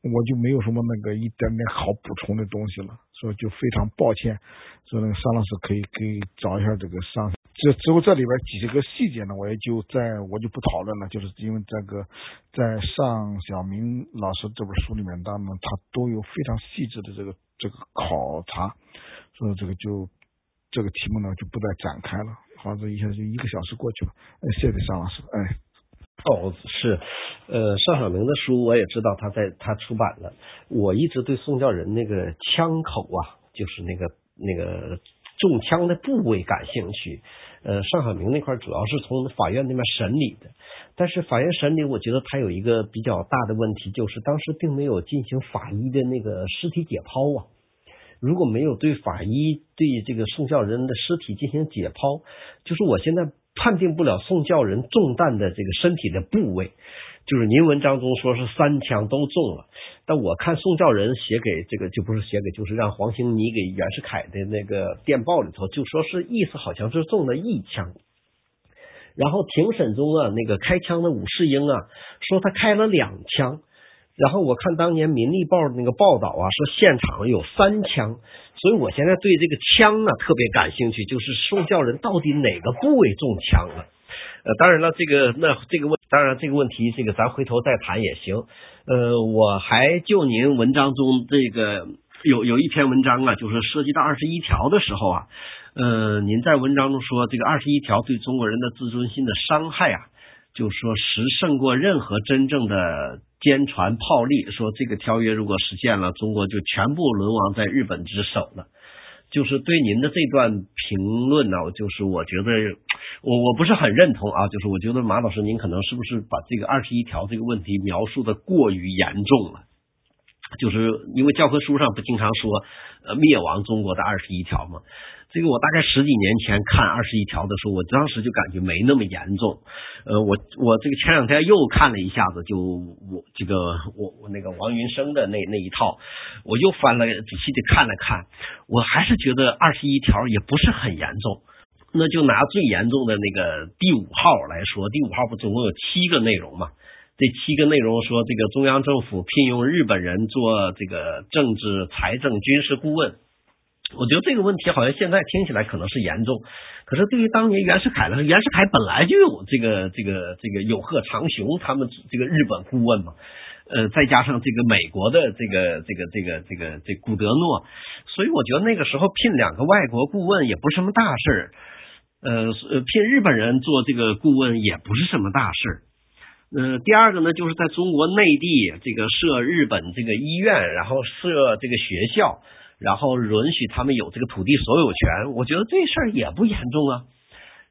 我就没有什么那个一点点好补充的东西了，所以就非常抱歉，说那个尚老师可以给找一下这个尚。这之后这里边几个细节呢，我也就在我就不讨论了，就是因为这个在尚小明老师这本书里面当中，他都有非常细致的这个这个考察，所以这个就这个题目呢就不再展开了。好，这一下就一个小时过去了，谢谢尚老师。哎，哦，是，呃，尚小明的书我也知道他在他出版了，我一直对宋教仁那个枪口啊，就是那个那个。中枪的部位感兴趣。呃，尚小明那块主要是从法院那边审理的，但是法院审理，我觉得他有一个比较大的问题，就是当时并没有进行法医的那个尸体解剖啊。如果没有对法医对这个宋教仁的尸体进行解剖，就是我现在判定不了宋教仁中弹的这个身体的部位。就是您文章中说是三枪都中了，但我看宋教仁写给这个就不是写给，就是让黄兴你给袁世凯的那个电报里头就说是意思好像是中了一枪。然后庭审中啊，那个开枪的武世英啊说他开了两枪。然后我看当年《民力报》那个报道啊，说现场有三枪，所以我现在对这个枪啊特别感兴趣，就是受教人到底哪个部位中枪了？呃，当然了，这个那这个问，当然这个问题，这个咱回头再谈也行。呃，我还就您文章中这个有有一篇文章啊，就是涉及到二十一条的时候啊，呃，您在文章中说这个二十一条对中国人的自尊心的伤害啊，就说实胜过任何真正的。坚船炮利，说这个条约如果实现了，中国就全部沦亡在日本之手了。就是对您的这段评论呢，就是我觉得我我不是很认同啊。就是我觉得马老师您可能是不是把这个二十一条这个问题描述的过于严重了？就是因为教科书上不经常说呃灭亡中国的二十一条吗？这个我大概十几年前看二十一条的时候，我当时就感觉没那么严重。呃，我我这个前两天又看了一下子，就我这个我我那个王云生的那那一套，我又翻了仔细的看了看，我还是觉得二十一条也不是很严重。那就拿最严重的那个第五号来说，第五号不总共有七个内容嘛？这七个内容说，这个中央政府聘用日本人做这个政治、财政、军事顾问。我觉得这个问题好像现在听起来可能是严重，可是对于当年袁世凯来说，袁世凯本来就有这个这个这个有贺长雄他们这个日本顾问嘛，呃，再加上这个美国的这个这个这个这个这古德诺，所以我觉得那个时候聘两个外国顾问也不是什么大事儿，呃，聘日本人做这个顾问也不是什么大事儿。呃，第二个呢，就是在中国内地这个设日本这个医院，然后设这个学校。然后允许他们有这个土地所有权，我觉得这事儿也不严重啊。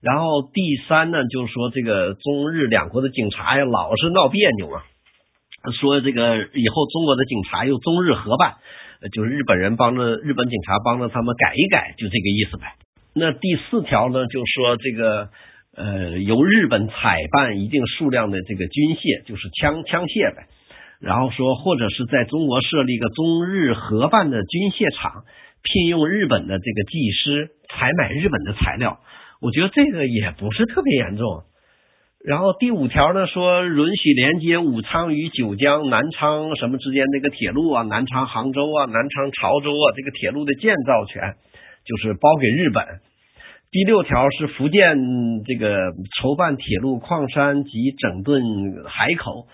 然后第三呢，就是说这个中日两国的警察呀，老是闹别扭啊。说这个以后中国的警察又中日合办，就是日本人帮着日本警察帮着他们改一改，就这个意思呗。那第四条呢，就说这个呃由日本采办一定数量的这个军械，就是枪枪械呗。然后说，或者是在中国设立一个中日合办的军械厂，聘用日本的这个技师，采买日本的材料。我觉得这个也不是特别严重。然后第五条呢，说允许连接武昌与九江、南昌什么之间那个铁路啊，南昌杭州啊，南昌潮州啊，这个铁路的建造权就是包给日本。第六条是福建这个筹办铁路、矿山及整顿海口。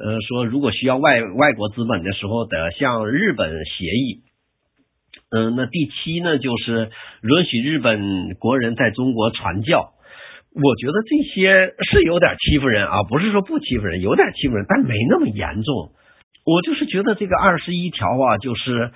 呃，说如果需要外外国资本的时候，得向日本协议。嗯，那第七呢，就是允许日本国人在中国传教。我觉得这些是有点欺负人啊，不是说不欺负人，有点欺负人，但没那么严重。我就是觉得这个二十一条啊，就是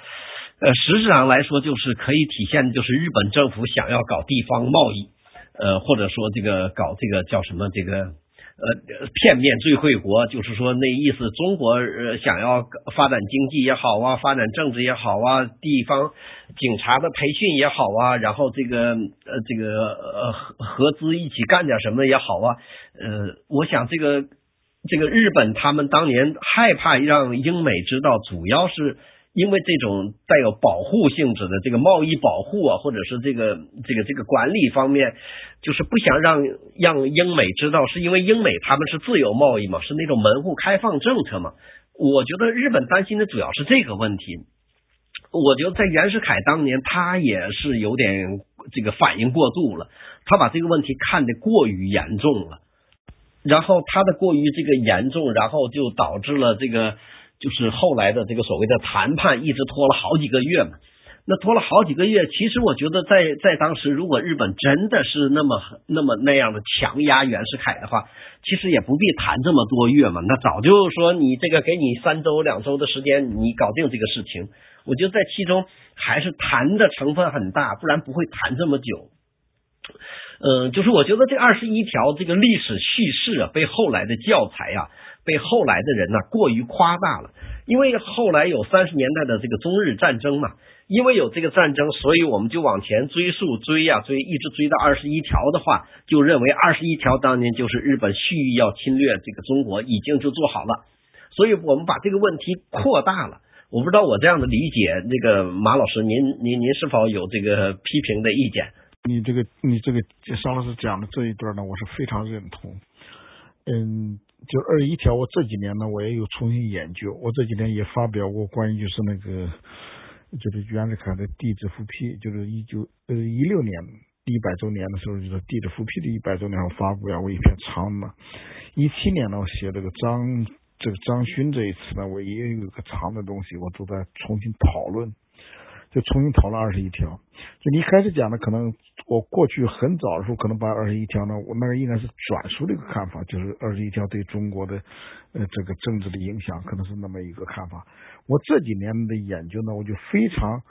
呃，实质上来说，就是可以体现就是日本政府想要搞地方贸易，呃，或者说这个搞这个叫什么这个。呃，片面最惠国，就是说那意思，中国呃想要发展经济也好啊，发展政治也好啊，地方警察的培训也好啊，然后这个呃这个呃合合资一起干点什么也好啊，呃，我想这个这个日本他们当年害怕让英美知道，主要是。因为这种带有保护性质的这个贸易保护啊，或者是这个这个这个管理方面，就是不想让让英美知道，是因为英美他们是自由贸易嘛，是那种门户开放政策嘛。我觉得日本担心的主要是这个问题。我觉得在袁世凯当年，他也是有点这个反应过度了，他把这个问题看得过于严重了，然后他的过于这个严重，然后就导致了这个。就是后来的这个所谓的谈判一直拖了好几个月嘛，那拖了好几个月，其实我觉得在在当时，如果日本真的是那么那么那样的强压袁世凯的话，其实也不必谈这么多月嘛，那早就说你这个给你三周两周的时间，你搞定这个事情。我觉得在其中还是谈的成分很大，不然不会谈这么久。嗯，就是我觉得这二十一条这个历史叙事啊，被后来的教材啊，被后来的人呢过于夸大了。因为后来有三十年代的这个中日战争嘛，因为有这个战争，所以我们就往前追溯追呀追，一直追到二十一条的话，就认为二十一条当年就是日本蓄意要侵略这个中国，已经就做好了。所以我们把这个问题扩大了。我不知道我这样的理解，那个马老师，您您您是否有这个批评的意见？你这个你这个商老师讲的这一段呢，我是非常认同。嗯，就二十一条，我这几年呢，我也有重新研究。我这几年也发表过关于就是那个，就是袁世凯的帝制复辟，就是一九呃一六年一百周年的时候，就是帝制复辟的一百周年，我发表过一篇长嘛。一七年呢，我写这个张。这个张勋这一次呢，我也有一个长的东西，我都在重新讨论，就重新讨论二十一条。就你一开始讲的，可能我过去很早的时候，可能把二十一条呢，我那个应该是转述的一个看法，就是二十一条对中国的呃这个政治的影响，可能是那么一个看法。我这几年的研究呢，我就非常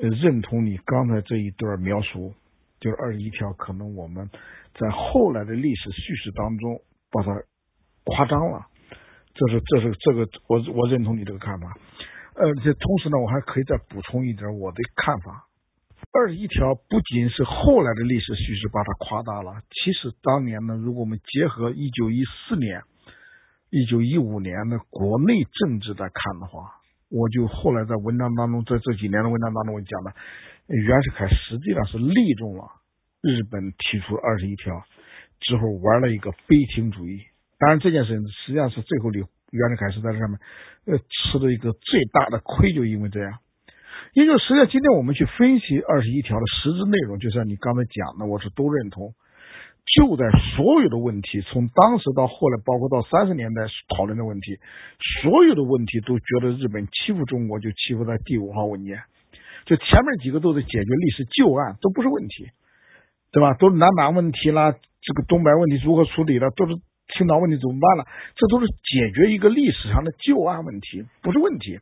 呃认同你刚才这一段描述，就是二十一条可能我们在后来的历史叙事当中把它夸张了。这是这是这个我我认同你这个看法，呃，这同时呢，我还可以再补充一点我的看法。二十一条不仅是后来的历史叙事把它夸大了，其实当年呢，如果我们结合一九一四年、一九一五年的国内政治来看的话，我就后来在文章当中，在这几年的文章当中，我讲的袁世凯实际上是利用了日本提出二十一条之后玩了一个悲情主义。当然，这件事情实际上是最后李袁世凯是在这上面呃吃了一个最大的亏，就因为这样。也就实际上，今天我们去分析二十一条的实质内容，就像你刚才讲的，我是都认同。就在所有的问题，从当时到后来，包括到三十年代讨论的问题，所有的问题都觉得日本欺负中国，就欺负在第五号文件。就前面几个都是解决历史旧案，都不是问题，对吧？都是南满问题啦，这个东北问题如何处理了，都是。青岛问题怎么办呢？这都是解决一个历史上的旧案问题，不是问题。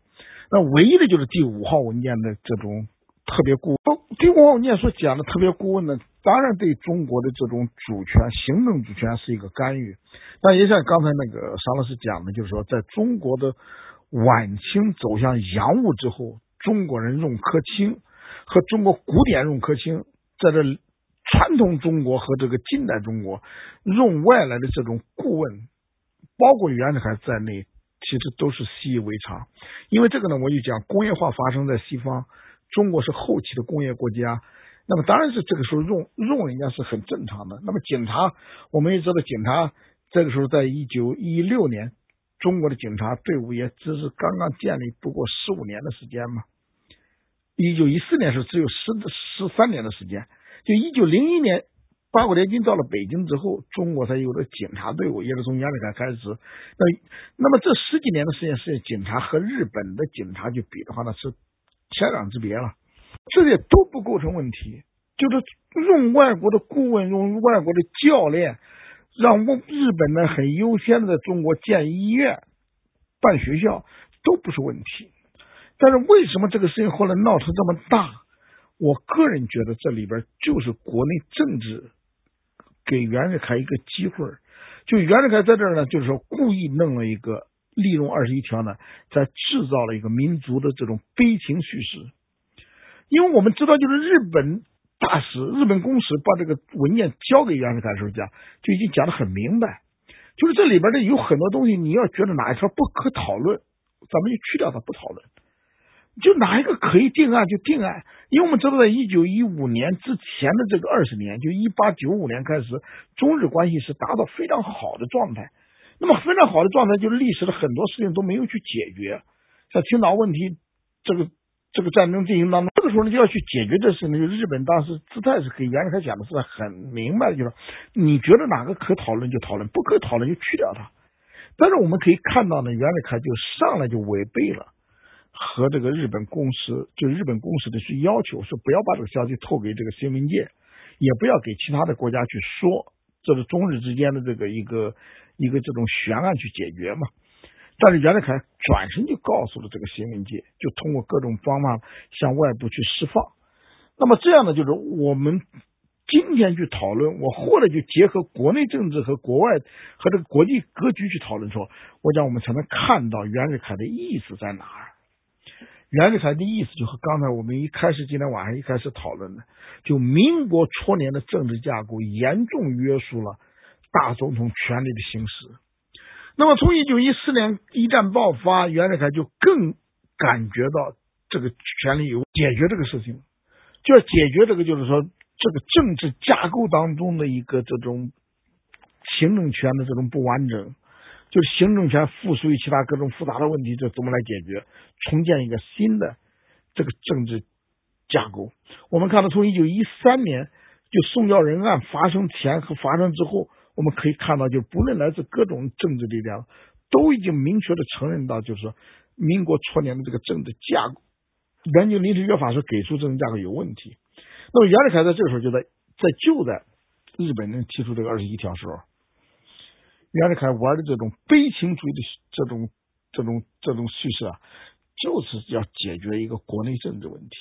那唯一的就是第五号文件的这种特别顾问。第五号文件所讲的特别顾问呢，当然对中国的这种主权、行政主权是一个干预。但也像刚才那个沙老师讲的，就是说，在中国的晚清走向洋务之后，中国人用科清和中国古典用科清在这。传统中国和这个近代中国用外来的这种顾问，包括袁世凯在内，其实都是习以为常。因为这个呢，我就讲工业化发生在西方，中国是后期的工业国家，那么当然是这个时候用用人家是很正常的。那么警察，我们也知道，警察这个时候在一九一六年，中国的警察队伍也只是刚刚建立，不过十五年的时间嘛。一九一四年是只有十十三年的时间。就一九零一年，八国联军到了北京之后，中国才有了警察队伍，也是从袁世凯开始。那那么这十几年的时间，是警察和日本的警察去比的话，呢是天壤之别了。这些都不构成问题，就是用外国的顾问，用外国的教练，让我日本呢很优先的在中国建医院、办学校，都不是问题。但是为什么这个事情后来闹成这么大？我个人觉得这里边就是国内政治给袁世凯一个机会，就袁世凯在这儿呢，就是说故意弄了一个利用二十一条呢，在制造了一个民族的这种悲情叙事。因为我们知道，就是日本大使、日本公使把这个文件交给袁世凯的时候讲，就已经讲的很明白，就是这里边的有很多东西，你要觉得哪一条不可讨论，咱们就去掉它，不讨论。就哪一个可以定案就定案，因为我们知道，在一九一五年之前的这个二十年，就一八九五年开始，中日关系是达到非常好的状态。那么非常好的状态，就是历史的很多事情都没有去解决，像青岛问题，这个这个战争进行当中，这个时候呢就要去解决这事情。就日本当时姿态是给袁世凯讲的是很明白的，就是你觉得哪个可讨论就讨论，不可讨论就去掉它。但是我们可以看到呢，袁世凯就上来就违背了。和这个日本公司，就日本公司的去要求，说不要把这个消息透给这个新闻界，也不要给其他的国家去说，这是中日之间的这个一个一个这种悬案去解决嘛。但是袁世凯转身就告诉了这个新闻界，就通过各种方法向外部去释放。那么这样呢，就是我们今天去讨论，我后来就结合国内政治和国外和这个国际格局去讨论说，我讲我们才能看到袁世凯的意思在哪儿。袁世凯的意思就和刚才我们一开始今天晚上一开始讨论的，就民国初年的政治架构严重约束了大总统权力的行使。那么从一九一四年一战爆发，袁世凯就更感觉到这个权力有解决这个事情，就要解决这个，就是说这个政治架构当中的一个这种行政权的这种不完整。就是行政权附属于其他各种复杂的问题，这怎么来解决？重建一个新的这个政治架构。我们看到，从一九一三年就宋教仁案发生前和发生之后，我们可以看到，就不论来自各种政治力量，都已经明确的承认到，就是民国初年的这个政治架构，南京临时约法是给出政治架构有问题。那么袁世凯在这个时候就在在就在日本人提出这个二十一条时候。袁世凯玩的这种悲情主义的这种这种这种叙事啊，就是要解决一个国内政治问题。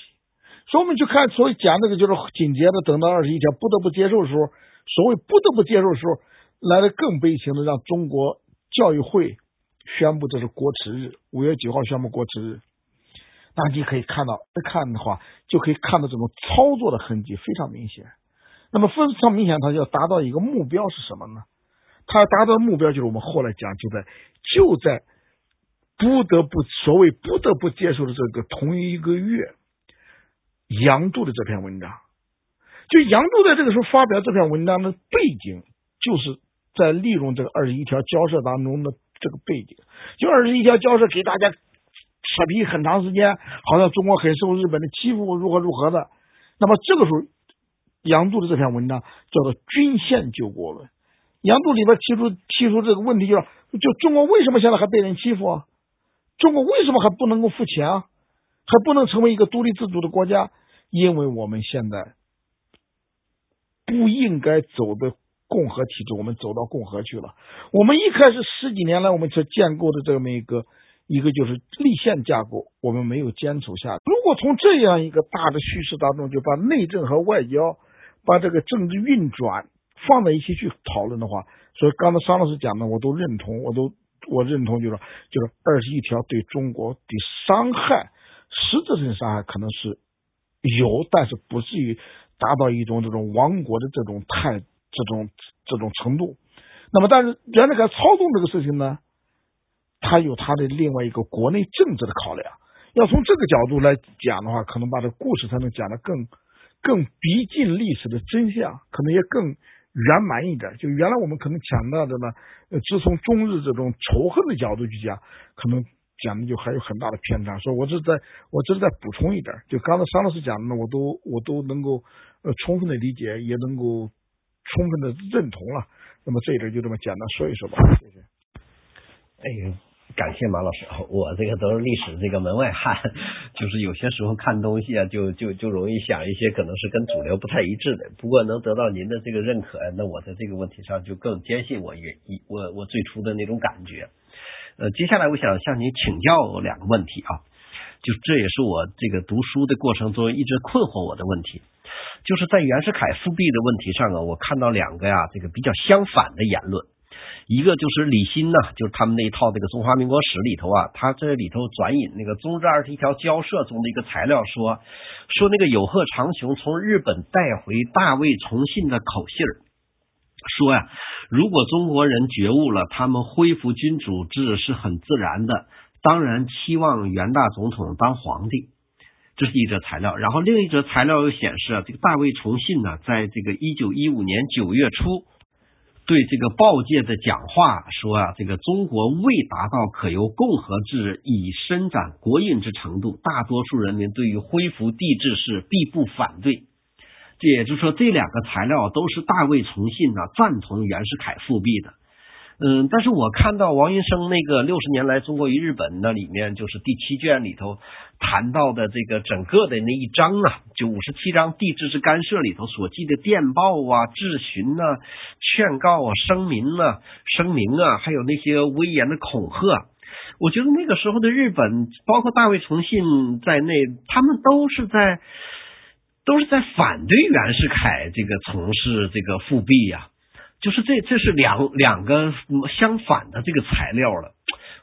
所以我们去看，所以讲这个就是紧接着等到二十一条不得不接受的时候，所谓不得不接受的时候，来的更悲情的，让中国教育会宣布这是国耻日，五月九号宣布国耻日。那你可以看到，再看的话就可以看到这种操作的痕迹非常明显。那么非常明显，它要达到一个目标是什么呢？他达到目标就是我们后来讲，就在就在不得不所谓不得不接受的这个同一个月，杨度的这篇文章，就杨度在这个时候发表这篇文章的背景，就是在利用这个二十一条交涉当中的这个背景，就二十一条交涉给大家扯皮很长时间，好像中国很受日本的欺负，如何如何的。那么这个时候，杨度的这篇文章叫做《均线救国论》。杨度里边提出提出这个问题，就是就中国为什么现在还被人欺负啊？中国为什么还不能够付钱啊？还不能成为一个独立自主的国家？因为我们现在不应该走的共和体制，我们走到共和去了。我们一开始十几年来，我们所建构的这么一个一个就是立宪架构，我们没有坚守下来。如果从这样一个大的叙事当中，就把内政和外交，把这个政治运转。放在一起去讨论的话，所以刚才商老师讲的，我都认同，我都我认同，就是就是二十一条对中国的伤害，实质性伤害可能是有，但是不至于达到一种这种亡国的这种态这种这种程度。那么，但是袁世凯操纵这个事情呢，他有他的另外一个国内政治的考量。要从这个角度来讲的话，可能把这个故事才能讲得更更逼近历史的真相，可能也更。圆满一点，就原来我们可能讲到的呢，呃，只从中日这种仇恨的角度去讲，可能讲的就还有很大的偏差。所以我是在，我这是在补充一点，就刚才桑老师讲的呢，我都我都能够呃充分的理解，也能够充分的认同了。那么这一点就这么简单说一说吧，谢谢。哎。感谢马老师，我这个都是历史这个门外汉，就是有些时候看东西啊，就就就容易想一些可能是跟主流不太一致的。不过能得到您的这个认可，那我在这个问题上就更坚信我原我我最初的那种感觉。呃，接下来我想向您请教两个问题啊，就这也是我这个读书的过程中一直困惑我的问题，就是在袁世凯复辟的问题上啊，我看到两个呀这个比较相反的言论。一个就是李欣呐，就是他们那一套这个中华民国史里头啊，他这里头转引那个中日二十一条交涉中的一个材料，说说那个有贺长雄从日本带回大卫崇信的口信儿，说呀，如果中国人觉悟了，他们恢复君主制是很自然的，当然期望袁大总统当皇帝，这是一则材料。然后另一则材料又显示啊，这个大卫崇信呢，在这个一九一五年九月初。对这个报界的讲话说啊，这个中国未达到可由共和制以伸展国运之程度，大多数人民对于恢复帝制是必不反对。这也就是说，这两个材料都是大卫崇信呢赞同袁世凯复辟的。嗯，但是我看到王云生那个六十年来中国与日本那里面，就是第七卷里头谈到的这个整个的那一章啊，就五十七章地质之干涉里头所记的电报啊、质询啊、劝告啊、声明啊、声明啊，还有那些威严的恐吓，我觉得那个时候的日本，包括大卫崇信在内，他们都是在都是在反对袁世凯这个从事这个复辟呀，就是这这是两两个相反的这个材料了。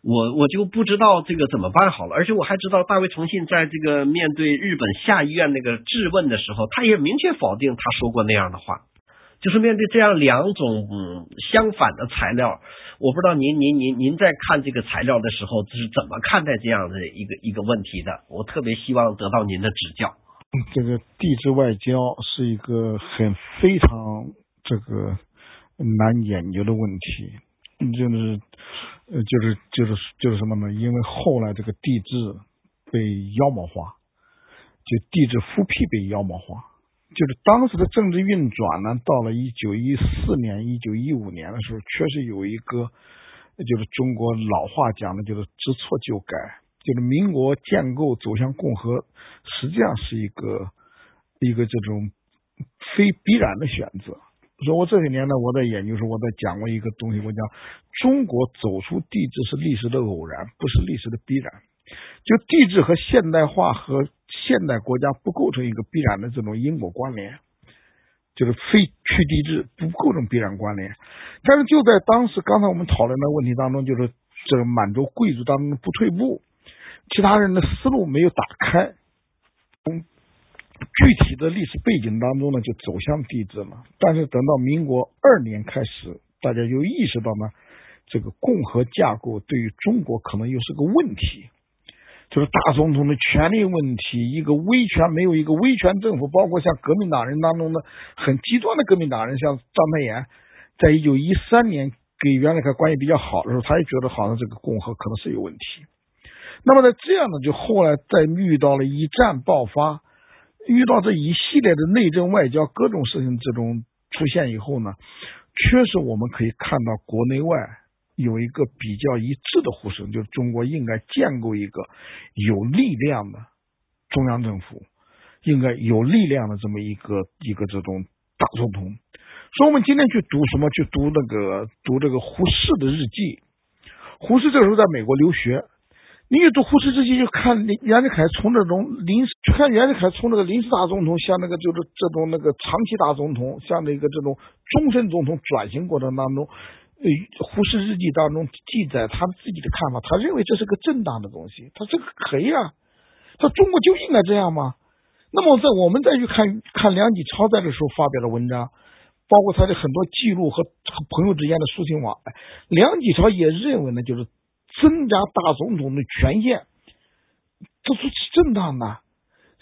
我我就不知道这个怎么办好了，而且我还知道大卫崇信在这个面对日本下议院那个质问的时候，他也明确否定他说过那样的话。就是面对这样两种嗯相反的材料，我不知道您您您您在看这个材料的时候是怎么看待这样的一个一个问题的？我特别希望得到您的指教。这个地质外交是一个很非常这个难研究的问题，就是呃就是就是就是什么呢？因为后来这个地质被妖魔化，就地质复辟被妖魔化。就是当时的政治运转呢，到了一九一四年、一九一五年的时候，确实有一个，就是中国老话讲的，就是知错就改。就是民国建构走向共和，实际上是一个一个这种非必然的选择。说我这些年呢，我在研究时候，我在讲过一个东西，我讲中国走出地质是历史的偶然，不是历史的必然。就地质和现代化和。现代国家不构成一个必然的这种因果关联，就是非去地质不构成必然关联。但是就在当时刚才我们讨论的问题当中，就是这个满洲贵族当中不退步，其他人的思路没有打开，从具体的历史背景当中呢，就走向帝制了。但是等到民国二年开始，大家就意识到呢，这个共和架构对于中国可能又是个问题。就是大总统的权力问题，一个威权没有一个威权政府，包括像革命党人当中的很极端的革命党人，像张太炎，在一九一三年给袁世凯关系比较好的时候，他也觉得好像这个共和可能是有问题。那么在这样呢就后来在遇到了一战爆发，遇到这一系列的内政外交各种事情这种出现以后呢，确实我们可以看到国内外。有一个比较一致的呼声，就是中国应该建构一个有力量的中央政府，应该有力量的这么一个一个这种大总统。所以，我们今天去读什么？去读那个读这个胡适的日记。胡适这时候在美国留学，你一读胡适日记，就看袁世凯从这种临时，看袁世凯从那个临时大总统，像那个就是这种那个长期大总统，像那个这种终身总统转型过程当中。呃，胡适日记当中记载他自己的看法，他认为这是个正当的东西，他这个可以啊，他中国就应该这样吗？那么在我们再去看看梁启超在这时候发表的文章，包括他的很多记录和朋友之间的书信往来，梁启超也认为呢，就是增加大总统的权限，这是正当的。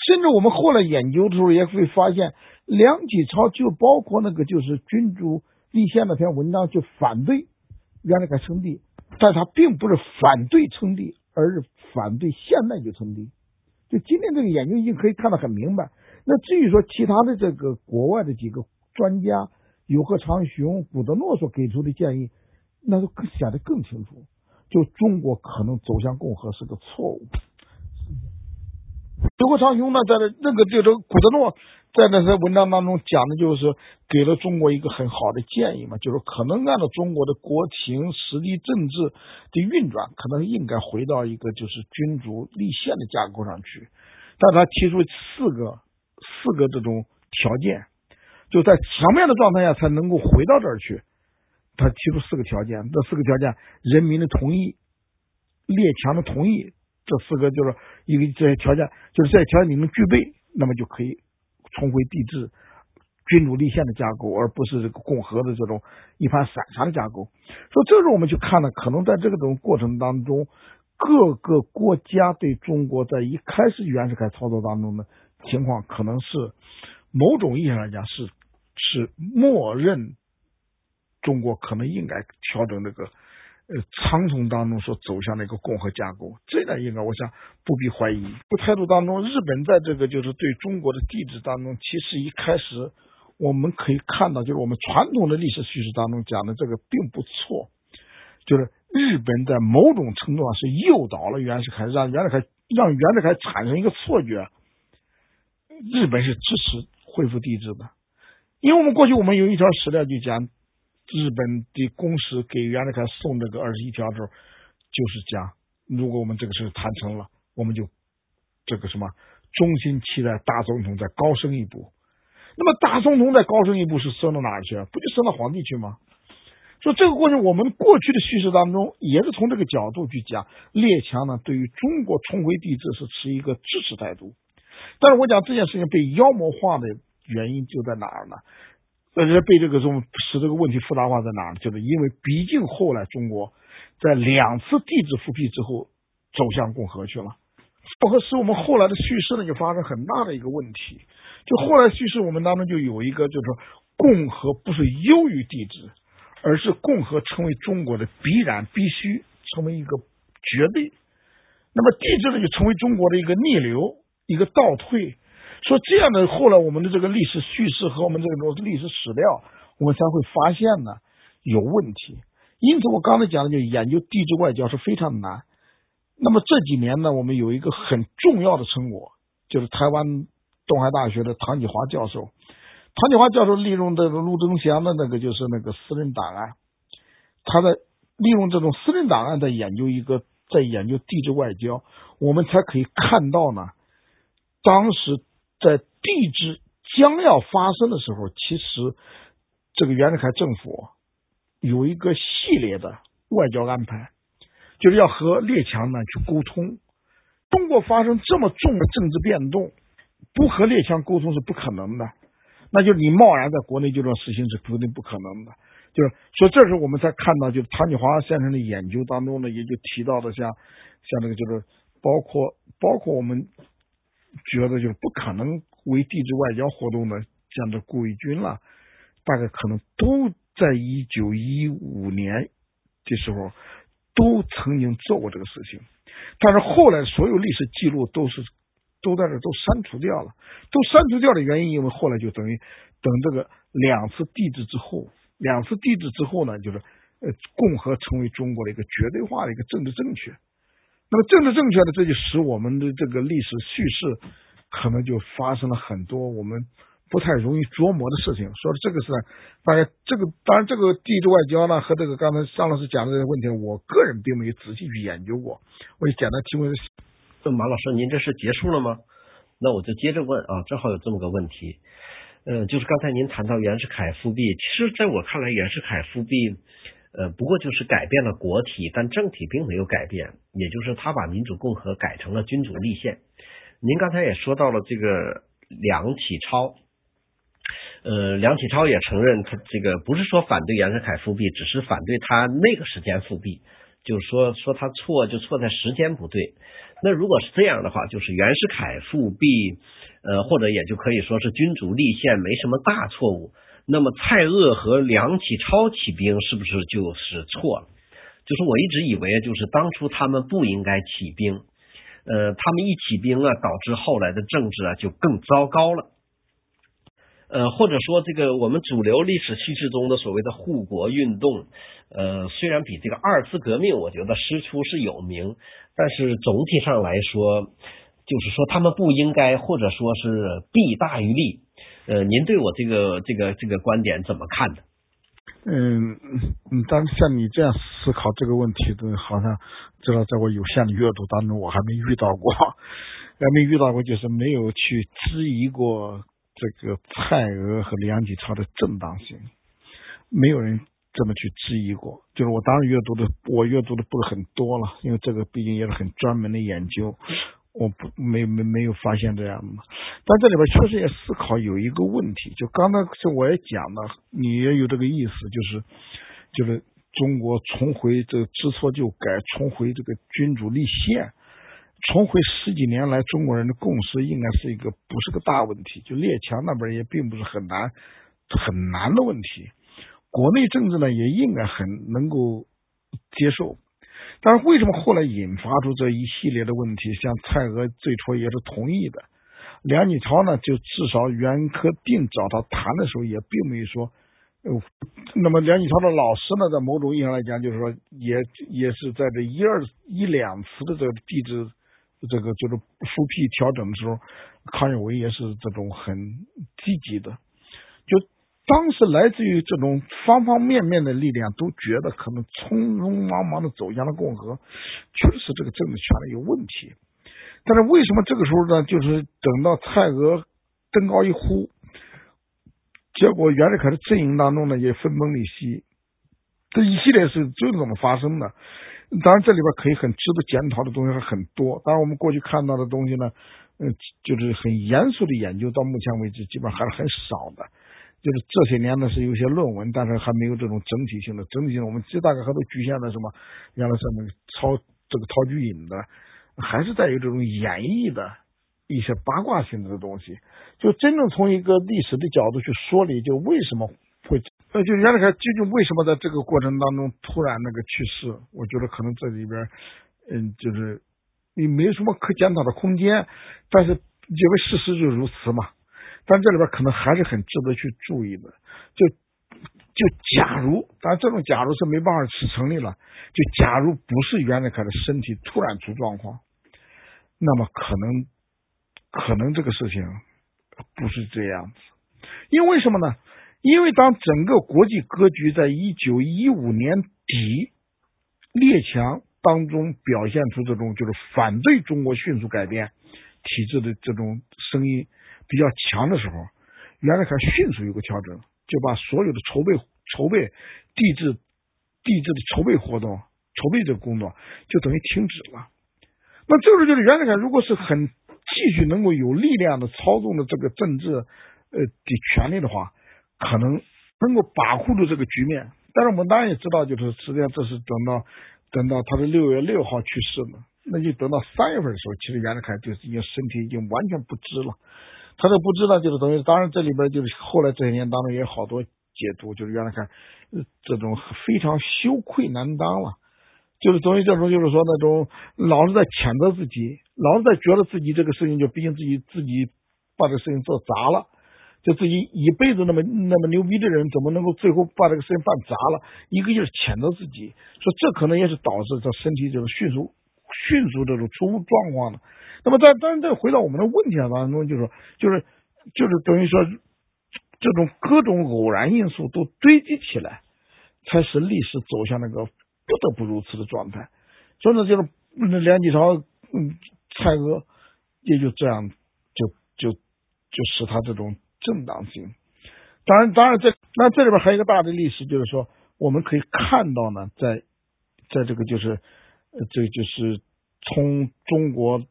甚至我们后来研究的时候也会发现，梁启超就包括那个就是君主。立宪那篇文章就反对袁世凯称帝，但他并不是反对称帝，而是反对现在就称帝。就今天这个研究已经可以看得很明白。那至于说其他的这个国外的几个专家，有贺长雄、古德诺所给出的建议，那就更显得更清楚。就中国可能走向共和是个错误。德国长雄呢，在那个就这个古德诺。在那些文章当中讲的就是给了中国一个很好的建议嘛，就是可能按照中国的国情、实力、政治的运转，可能应该回到一个就是君主立宪的架构上去。但他提出四个四个这种条件，就在什么样的状态下才能够回到这儿去？他提出四个条件，这四个条件：人民的同意、列强的同意，这四个就是一个这些条件，就是这些条件你们具备，那么就可以。重回帝制、君主立宪的架构，而不是这个共和的这种一盘散沙的架构。所以，这时候我们去看呢，可能在这个种过程当中，各个国家对中国在一开始袁世凯操作当中的情况，可能是某种意义上来讲是是默认中国可能应该调整这个。呃，苍穹当中所走向的一个共和架构，这点应该我想不必怀疑。这态度当中，日本在这个就是对中国的地质当中，其实一开始我们可以看到，就是我们传统的历史叙事当中讲的这个并不错，就是日本在某种程度上是诱导了袁世凯，让袁世凯让袁世凯产生一个错觉，日本是支持恢复帝制的，因为我们过去我们有一条史料就讲。日本的公使给袁世凯送这个二十一条的时候，就是讲如果我们这个事谈成了，我们就这个什么衷心期待大总统再高升一步。那么大总统再高升一步是升到哪儿去？不就升到皇帝去吗？说这个过程，我们过去的叙事当中也是从这个角度去讲，列强呢对于中国重回帝制是持一个支持态度。但是我讲这件事情被妖魔化的原因就在哪儿呢？人家，被这个种使这个问题复杂化在哪儿？就是因为毕竟后来中国在两次帝制复辟之后走向共和去了，共和使我们后来的叙事呢就发生很大的一个问题。就后来叙事我们当中就有一个，就是说共和不是优于帝制，而是共和成为中国的必然必须成为一个绝对。那么帝制呢就成为中国的一个逆流，一个倒退。说这样的，后来我们的这个历史叙事和我们这种历史史料，我们才会发现呢有问题。因此，我刚才讲的，就研究地质外交是非常难。那么这几年呢，我们有一个很重要的成果，就是台湾东海大学的唐启华教授。唐启华教授利用这个陆征祥的那个就是那个私人档案，他在利用这种私人档案在研究一个，在研究地质外交，我们才可以看到呢，当时。在地质将要发生的时候，其实这个袁世凯政府有一个系列的外交安排，就是要和列强呢去沟通。中国发生这么重的政治变动，不和列强沟通是不可能的。那就是你贸然在国内就这样实行是肯定不可能的。就是所以这时候我们才看到，就是唐启华先生的研究当中呢，也就提到的像像那个就是包括包括我们。觉得就是不可能为地质外交活动的，像这顾维钧了，大概可能都在一九一五年的时候都曾经做过这个事情，但是后来所有历史记录都是都在这都删除掉了，都删除掉的原因，因为后来就等于等这个两次地质之后，两次地质之后呢，就是呃共和成为中国的一个绝对化的一个政治正确。那么政治正确的，这就使我们的这个历史叙事可能就发生了很多我们不太容易琢磨的事情。说这个是，大家这个当然这个地质外交呢和这个刚才张老师讲的这个问题，我个人并没有仔细去研究过。我就简单提问：问马老师，您这是结束了吗？那我就接着问啊，正好有这么个问题，呃，就是刚才您谈到袁世凯复辟，其实在我看来，袁世凯复辟。呃，不过就是改变了国体，但政体并没有改变，也就是他把民主共和改成了君主立宪。您刚才也说到了这个梁启超，呃，梁启超也承认他这个不是说反对袁世凯复辟，只是反对他那个时间复辟，就是说说他错就错在时间不对。那如果是这样的话，就是袁世凯复辟，呃，或者也就可以说是君主立宪没什么大错误。那么蔡锷和梁启超起兵是不是就是错了？就是我一直以为，就是当初他们不应该起兵，呃，他们一起兵啊，导致后来的政治啊就更糟糕了。呃，或者说这个我们主流历史叙事中的所谓的护国运动，呃，虽然比这个二次革命我觉得师出是有名，但是总体上来说，就是说他们不应该，或者说是弊大于利。呃，您对我这个这个这个观点怎么看的？嗯嗯，但像你这样思考这个问题的，好像知道在我有限的阅读当中，我还没遇到过，还没遇到过，就是没有去质疑过这个蔡锷和梁启超的正当性，没有人这么去质疑过。就是我当然阅读的，我阅读的不是很多了，因为这个毕竟也是很专门的研究。我不没没没有发现这样的，但这里边确实也思考有一个问题，就刚才是我也讲了，你也有这个意思，就是就是中国重回这个知错就改，重回这个君主立宪，重回十几年来中国人的共识，应该是一个不是个大问题，就列强那边也并不是很难很难的问题，国内政治呢也应该很能够接受。但是为什么后来引发出这一系列的问题？像蔡锷最初也是同意的，梁启超呢，就至少袁科定找他谈的时候也并没有说。呃，那么梁启超的老师呢，在某种意义上来讲，就是说也也是在这一二一两次的这个地质这个就是复辟调整的时候，康有为也是这种很积极的。就当时来自于这种方方面面的力量都觉得可能匆匆忙忙的走向了共和，确实这个政治权力有问题。但是为什么这个时候呢？就是等到蔡锷登高一呼，结果袁世凯的阵营当中呢也分崩离析，这一系列是就是这么发生的。当然这里边可以很值得检讨的东西还很多。当然我们过去看到的东西呢，嗯，就是很严肃的研究，到目前为止基本上还是很少的。就是这些年呢是有些论文，但是还没有这种整体性的。整体性的我们这大概还都局限在什么？原来是那个曹这个陶菊隐的，还是在于这种演绎的一些八卦性的东西。就真正从一个历史的角度去说理，就为什么会呃，就袁世凯究竟为什么在这个过程当中突然那个去世？我觉得可能这里边嗯，就是你没什么可检讨的空间，但是因为事实就如此嘛。但这里边可能还是很值得去注意的，就就假如，但这种假如是没办法去成立了，就假如不是袁世凯的身体突然出状况，那么可能可能这个事情不是这样子，因为什么呢？因为当整个国际格局在一九一五年底列强当中表现出这种就是反对中国迅速改变体制的这种声音。比较强的时候，袁世凯迅速有个调整，就把所有的筹备、筹备地质、地质的筹备活动、筹备这个工作就等于停止了。那这时候，就是袁世凯如果是很继续能够有力量的操纵的这个政治呃的权利的话，可能能够把控住这个局面。但是我们当然也知道，就是实际上这是等到等到他的六月六号去世了，那就等到三月份的时候，其实袁世凯就已经身体已经完全不支了。他都不知道，就是等于，当然这里边就是后来这些年当中也有好多解读，就是原来看这种非常羞愧难当了，就是等于这种就是说那种老是在谴责自己，老是在觉得自己这个事情就毕竟自己自己把这个事情做砸了，就自己一辈子那么那么牛逼的人，怎么能够最后把这个事情办砸了？一个就是谴责自己，说这可能也是导致他身体就是迅速迅速这种出状况的。那么，在当然，再回到我们的问题当中，就是，就是就是等于说，这种各种偶然因素都堆积起来，才使历史走向那个不得不如此的状态。所以呢，就是梁启超、嗯，蔡锷也就这样，就就就使他这种正当性。当然，当然，这那这里边还有一个大的历史，就是说，我们可以看到呢，在在这个就是，这就是从中国。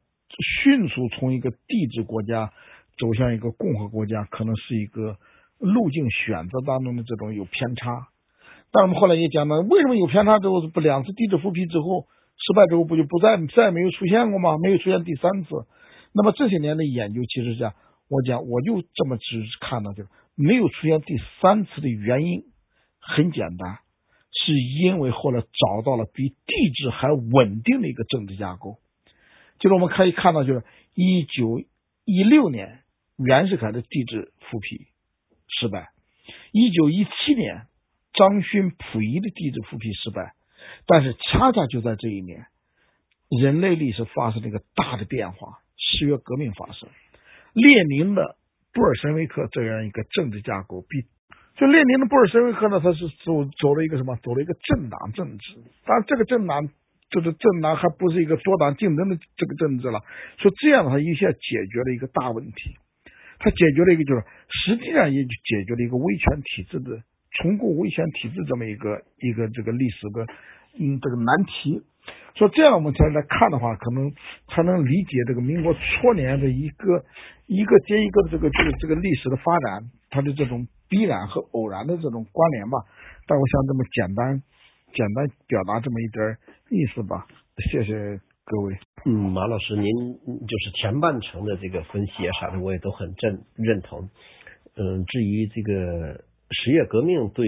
迅速从一个帝制国家走向一个共和国家，可能是一个路径选择当中的这种有偏差。但我们后来也讲到，为什么有偏差之后不两次帝制复辟之后失败之后不就不再再没有出现过吗？没有出现第三次。那么这些年的研究其实讲，我讲我就这么只看到就没有出现第三次的原因很简单，是因为后来找到了比帝制还稳定的一个政治架构。就是我们可以看到，就是一九一六年袁世凯的帝制复辟失败，一九一七年张勋溥仪的帝制复辟失败，但是恰恰就在这一年，人类历史发生了一个大的变化，十月革命发生，列宁的布尔什维克这样一个政治架构，比就列宁的布尔什维克呢，他是走走了一个什么？走了一个政党政治，当然这个政党。就是政党还不是一个多党竞争的这个政治了，说这样的话一下解决了一个大问题，他解决了一个就是实际上也就解决了一个威权体制的重构威权体制这么一个一个这个历史的嗯这个难题。说这样我们才来看的话，可能才能理解这个民国初年的一个一个接一个的这个这个这个历史的发展，它的这种必然和偶然的这种关联吧。但我想这么简单。简单表达这么一点意思吧，谢谢各位。嗯，马老师，您就是前半程的这个分析啊啥的，我也都很认认同。嗯，至于这个十月革命对，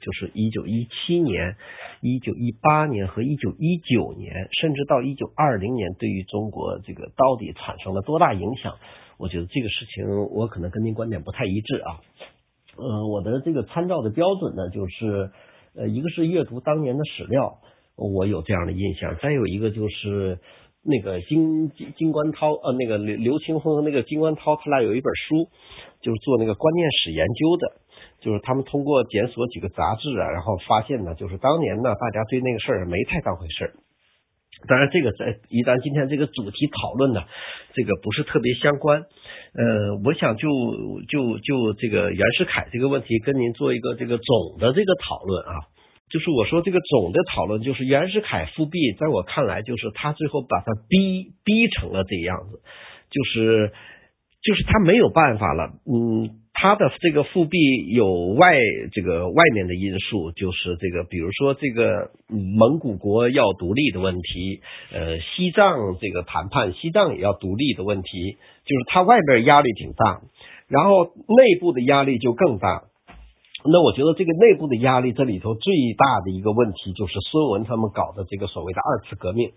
就是一九一七年、一九一八年和一九一九年，甚至到一九二零年，对于中国这个到底产生了多大影响？我觉得这个事情我可能跟您观点不太一致啊。嗯，我的这个参照的标准呢，就是。呃，一个是阅读当年的史料，我有这样的印象；再有一个就是那个金金金冠涛，呃，那个刘刘青峰和那个金冠涛，他俩有一本书，就是做那个观念史研究的。就是他们通过检索几个杂志啊，然后发现呢，就是当年呢，大家对那个事儿没太当回事儿。当然，这个在一旦今天这个主题讨论呢，这个不是特别相关。呃，我想就就就这个袁世凯这个问题，跟您做一个这个总的这个讨论啊。就是我说这个总的讨论，就是袁世凯复辟，在我看来，就是他最后把他逼逼成了这样子，就是就是他没有办法了，嗯。他的这个复辟有外这个外面的因素，就是这个，比如说这个蒙古国要独立的问题，呃，西藏这个谈判，西藏也要独立的问题，就是他外边压力挺大，然后内部的压力就更大。那我觉得这个内部的压力，这里头最大的一个问题就是孙文他们搞的这个所谓的二次革命。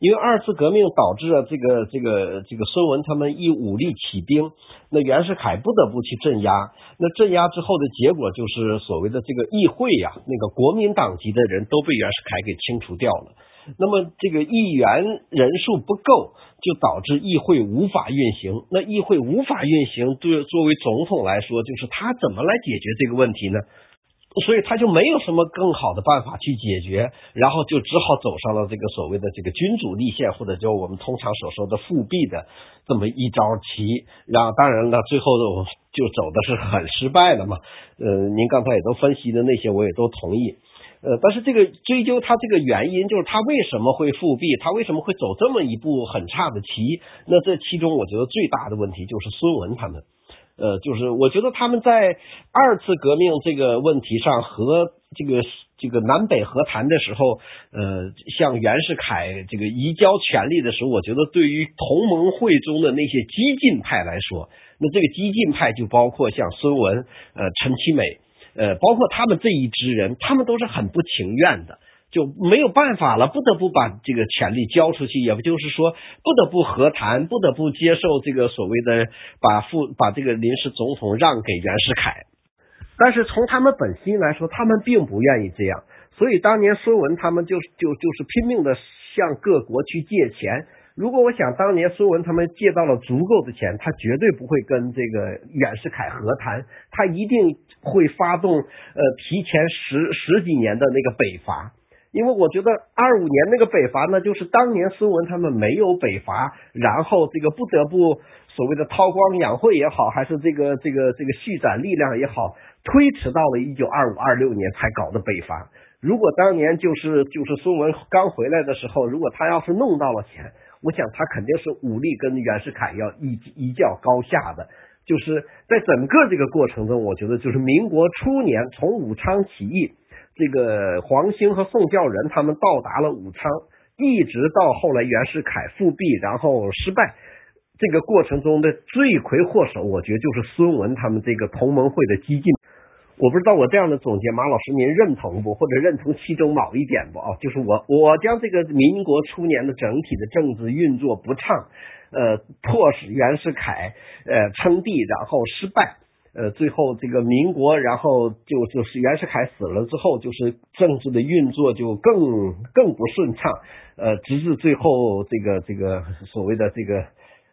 因为二次革命导致了这个这个这个孙文他们一武力起兵，那袁世凯不得不去镇压。那镇压之后的结果就是所谓的这个议会呀，那个国民党籍的人都被袁世凯给清除掉了。那么这个议员人数不够，就导致议会无法运行。那议会无法运行，对作为总统来说，就是他怎么来解决这个问题呢？所以他就没有什么更好的办法去解决，然后就只好走上了这个所谓的这个君主立宪，或者叫我们通常所说的复辟的这么一招棋。然后当然了，最后就走的是很失败的嘛。呃，您刚才也都分析的那些，我也都同意。呃，但是这个追究他这个原因，就是他为什么会复辟，他为什么会走这么一步很差的棋？那这其中，我觉得最大的问题就是孙文他们。呃，就是我觉得他们在二次革命这个问题上和这个这个南北和谈的时候，呃，向袁世凯这个移交权力的时候，我觉得对于同盟会中的那些激进派来说，那这个激进派就包括像孙文、呃陈其美，呃，包括他们这一支人，他们都是很不情愿的。就没有办法了，不得不把这个权力交出去，也就是说不得不和谈，不得不接受这个所谓的把副把这个临时总统让给袁世凯。但是从他们本心来说，他们并不愿意这样。所以当年孙文他们就就就是拼命的向各国去借钱。如果我想当年孙文他们借到了足够的钱，他绝对不会跟这个袁世凯和谈，他一定会发动呃提前十十几年的那个北伐。因为我觉得二五年那个北伐呢，就是当年孙文他们没有北伐，然后这个不得不所谓的韬光养晦也好，还是这个这个这个蓄攒力量也好，推迟到了一九二五二六年才搞的北伐。如果当年就是就是孙文刚回来的时候，如果他要是弄到了钱，我想他肯定是武力跟袁世凯要一一较高下的。就是在整个这个过程中，我觉得就是民国初年从武昌起义。这个黄兴和宋教仁他们到达了武昌，一直到后来袁世凯复辟然后失败，这个过程中的罪魁祸首，我觉得就是孙文他们这个同盟会的激进。我不知道我这样的总结，马老师您认同不？或者认同其中某一点不？啊，就是我我将这个民国初年的整体的政治运作不畅，呃，迫使袁世凯呃称帝然后失败。呃，最后这个民国，然后就就是袁世凯死了之后，就是政治的运作就更更不顺畅，呃，直至最后这个这个所谓的这个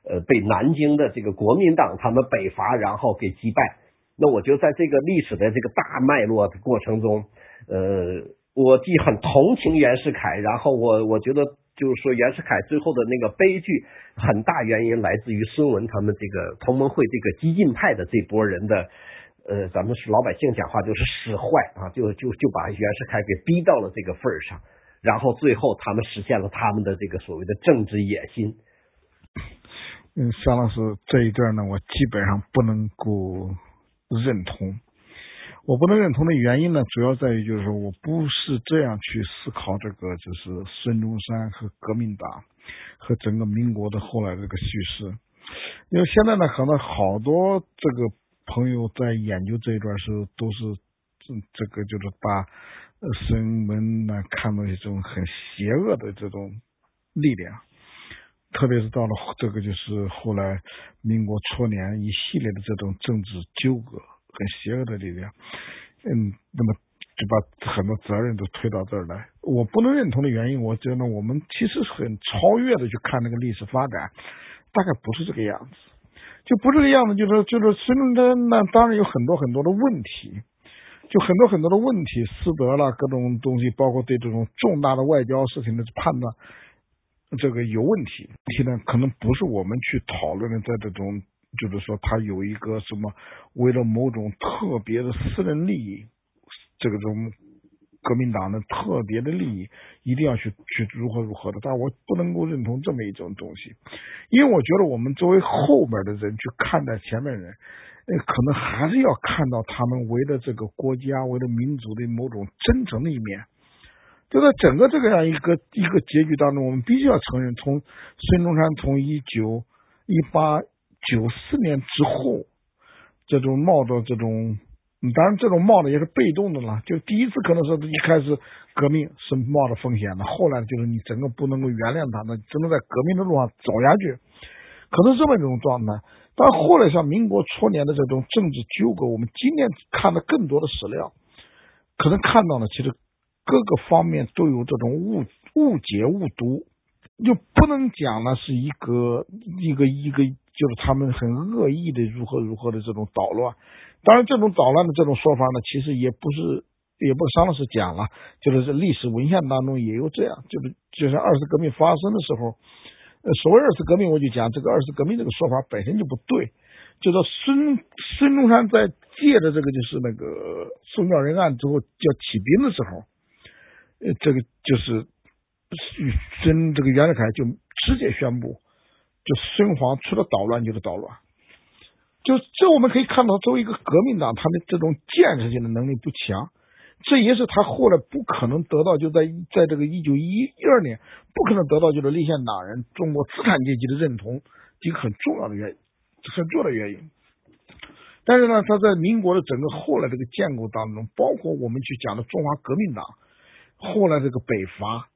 呃被南京的这个国民党他们北伐，然后给击败。那我就在这个历史的这个大脉络的过程中，呃，我既很同情袁世凯，然后我我觉得。就是说，袁世凯最后的那个悲剧，很大原因来自于孙文他们这个同盟会这个激进派的这波人的，呃，咱们是老百姓讲话就是使坏啊，就就就把袁世凯给逼到了这个份儿上，然后最后他们实现了他们的这个所谓的政治野心。嗯，桑老师这一段呢，我基本上不能够认同。我不能认同的原因呢，主要在于就是说我不是这样去思考这个，就是孙中山和革命党和整个民国的后来这个叙事。因为现在呢，可能好多这个朋友在研究这一段时候，都是这个就是把孙文呢看作一种很邪恶的这种力量，特别是到了这个就是后来民国初年一系列的这种政治纠葛。很邪恶的力量，嗯，那么就把很多责任都推到这儿来。我不能认同的原因，我觉得我们其实很超越的去看那个历史发展，大概不是这个样子，就不这个样子。就是就是孙中山那当然有很多很多的问题，就很多很多的问题，师德啦，各种东西，包括对这种重大的外交事情的判断，这个有问题。问题呢可能不是我们去讨论的，在这种就是说他有一个什么为了某种特别的私人利益，这个种革命党的特别的利益，一定要去去如何如何的。但我不能够认同这么一种东西，因为我觉得我们作为后边的人去看待前面人。呃，可能还是要看到他们为了这个国家、为了民族的某种真诚的一面。就在整个这个样一个一个结局当中，我们必须要承认，从孙中山从一九一八九四年之后，这种冒着这种，当然这种冒的也是被动的了。就第一次可能是一开始革命是冒着风险的，后来就是你整个不能够原谅他，那只能在革命的路上走下去，可能这么一种状态。但后来像民国初年的这种政治纠葛，我们今天看的更多的史料，可能看到了其实各个方面都有这种误误解误读，就不能讲呢是一个一个一个就是他们很恶意的如何如何的这种捣乱。当然，这种捣乱的这种说法呢，其实也不是也不是商老师讲了，就是在历史文献当中也有这样，就是就是二次革命发生的时候。呃所谓二次革命，我就讲这个二次革命这个说法本身就不对。就说孙孙中山在借着这个就是那个宋教仁案之后叫起兵的时候，呃，这个就是孙这个袁世凯就直接宣布，就孙黄除了捣乱就是捣乱。就这我们可以看到，作为一个革命党，他的这种建设性的能力不强。这也是他后来不可能得到，就在在这个一九一一二年不可能得到就是立宪党人中国资产阶级的认同，一个很重要的原因，很重要的原因。但是呢，他在民国的整个后来这个建构当中，包括我们去讲的中华革命党，后来这个北伐，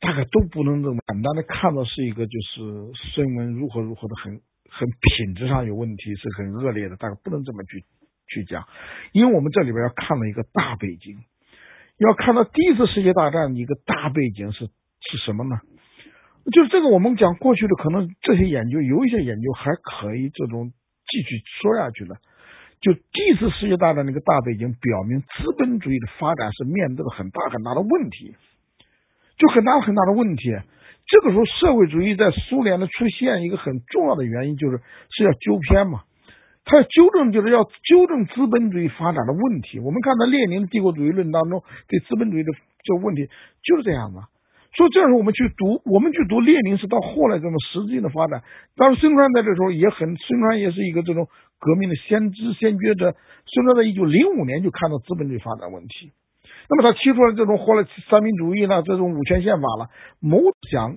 大概都不能这么简单的看到是一个就是声纹如何如何的很很品质上有问题，是很恶劣的，大概不能这么去。去讲，因为我们这里边要看了一个大背景，要看到第一次世界大战一个大背景是是什么呢？就是这个我们讲过去的可能这些研究有一些研究还可以这种继续说下去的。就第一次世界大战那个大背景表明，资本主义的发展是面对了很大很大的问题，就很大很大的问题。这个时候社会主义在苏联的出现一个很重要的原因就是是要纠偏嘛。他要纠正，就是要纠正资本主义发展的问题。我们看到列宁帝国主义论当中对资本主义的这个问题就是这样的。所以这时候我们去读，我们去读列宁是到后来这种实质性的发展。当然，孙中山在这时候也很，孙中山也是一个这种革命的先知先觉者。孙中山在一九零五年就看到资本主义发展问题，那么他提出了这种后来三民主义呢，这种五权宪法了，谋想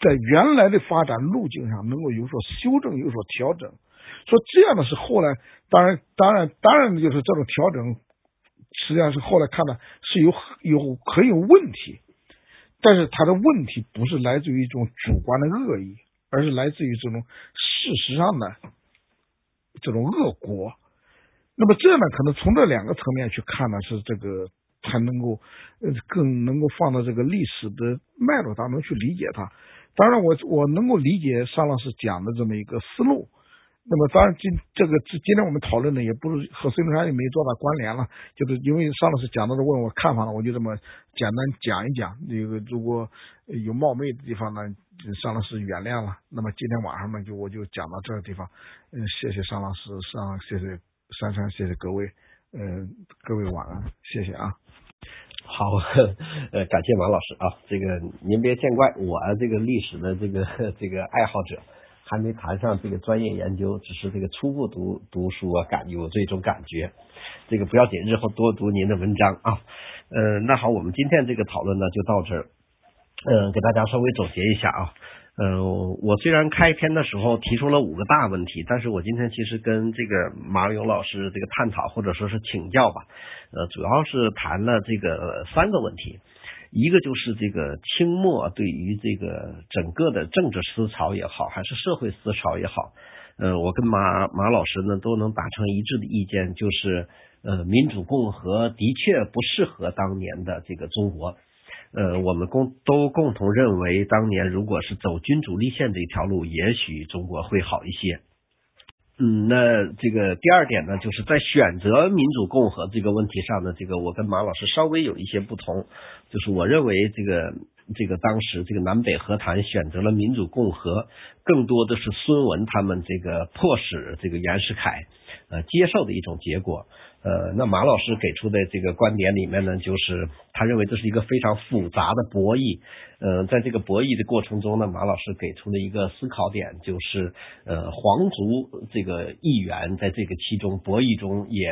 在原来的发展路径上能够有所修正，有所调整。说这样的是后来，当然，当然，当然就是这种调整，实际上是后来看的是有有很有问题，但是他的问题不是来自于一种主观的恶意，而是来自于这种事实上的这种恶果。那么这样呢，可能从这两个层面去看呢，是这个才能够呃更能够放到这个历史的脉络当中去理解它。当然，我我能够理解尚老师讲的这么一个思路。那么当然，今这个今今天我们讨论的也不是和孙中山也没多大关联了，就是因为尚老师讲到的问我看法了，我就这么简单讲一讲。那个如果有冒昧的地方呢，尚老师原谅了。那么今天晚上呢，就我就讲到这个地方。嗯，谢谢尚老师，上谢谢珊珊，谢谢各位，嗯，各位晚安，谢谢啊。好，呃，感谢王老师啊，这个您别见怪，我这个历史的这个这个爱好者。还没谈上这个专业研究，只是这个初步读读书啊，感有这种感觉。这个不要紧，日后多读您的文章啊。嗯，那好，我们今天这个讨论呢就到这儿。嗯，给大家稍微总结一下啊。嗯，我虽然开篇的时候提出了五个大问题，但是我今天其实跟这个马勇老师这个探讨或者说是请教吧，呃，主要是谈了这个三个问题。一个就是这个清末对于这个整个的政治思潮也好，还是社会思潮也好，呃，我跟马马老师呢都能达成一致的意见，就是呃，民主共和的确不适合当年的这个中国，呃，我们共都共同认为，当年如果是走君主立宪这条路，也许中国会好一些。嗯，那这个第二点呢，就是在选择民主共和这个问题上呢，这个我跟马老师稍微有一些不同，就是我认为这个这个当时这个南北和谈选择了民主共和，更多的是孙文他们这个迫使这个袁世凯呃接受的一种结果。呃，那马老师给出的这个观点里面呢，就是他认为这是一个非常复杂的博弈。呃，在这个博弈的过程中呢，马老师给出的一个思考点就是，呃，皇族这个议员在这个其中博弈中也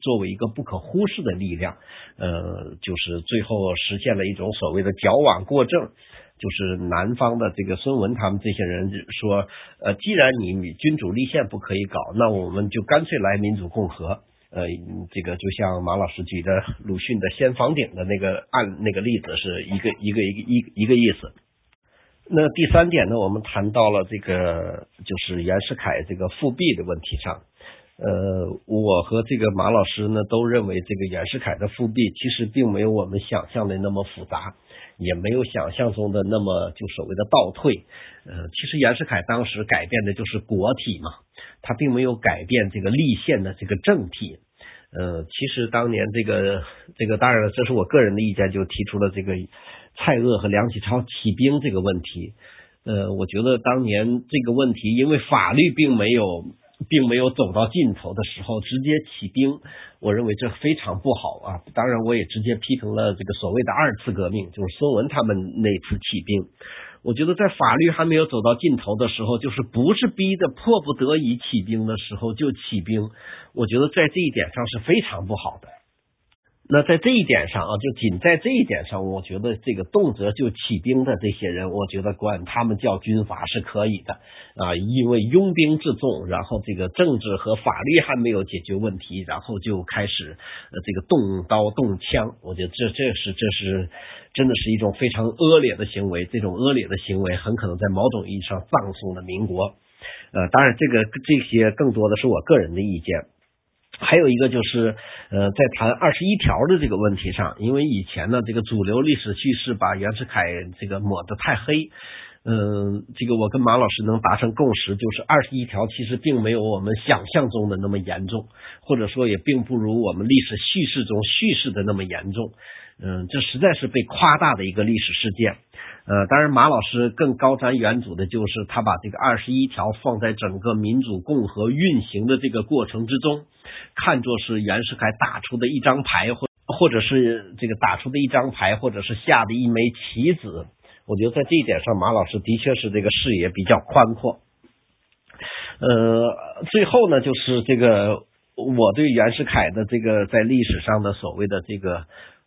作为一个不可忽视的力量。呃，就是最后实现了一种所谓的矫枉过正，就是南方的这个孙文他们这些人说，呃，既然你君主立宪不可以搞，那我们就干脆来民主共和。呃，这个就像马老师举的鲁迅的掀房顶的那个案那个例子是一个一个一个一一个意思。那第三点呢，我们谈到了这个就是袁世凯这个复辟的问题上。呃，我和这个马老师呢都认为，这个袁世凯的复辟其实并没有我们想象的那么复杂，也没有想象中的那么就所谓的倒退。呃，其实袁世凯当时改变的就是国体嘛。他并没有改变这个立宪的这个政体，呃，其实当年这个这个当然了，这是我个人的意见，就提出了这个蔡锷和梁启超起兵这个问题。呃，我觉得当年这个问题，因为法律并没有并没有走到尽头的时候，直接起兵，我认为这非常不好啊。当然，我也直接批评了这个所谓的二次革命，就是孙文他们那次起兵。我觉得在法律还没有走到尽头的时候，就是不是逼的迫不得已起兵的时候就起兵，我觉得在这一点上是非常不好的。那在这一点上啊，就仅在这一点上，我觉得这个动辄就起兵的这些人，我觉得管他们叫军阀是可以的啊，因为拥兵自重，然后这个政治和法律还没有解决问题，然后就开始呃这个动刀动枪，我觉得这这是这是真的是一种非常恶劣的行为，这种恶劣的行为很可能在某种意义上葬送了民国。呃，当然这个这些更多的是我个人的意见。还有一个就是，呃，在谈二十一条的这个问题上，因为以前呢，这个主流历史叙事把袁世凯这个抹得太黑，嗯，这个我跟马老师能达成共识，就是二十一条其实并没有我们想象中的那么严重，或者说也并不如我们历史叙事中叙事的那么严重，嗯，这实在是被夸大的一个历史事件。呃，当然，马老师更高瞻远瞩的就是他把这个二十一条放在整个民主共和运行的这个过程之中，看作是袁世凯打出的一张牌，或或者是这个打出的一张牌，或者是下的一枚棋子。我觉得在这一点上，马老师的确是这个视野比较宽阔。呃，最后呢，就是这个我对袁世凯的这个在历史上的所谓的这个。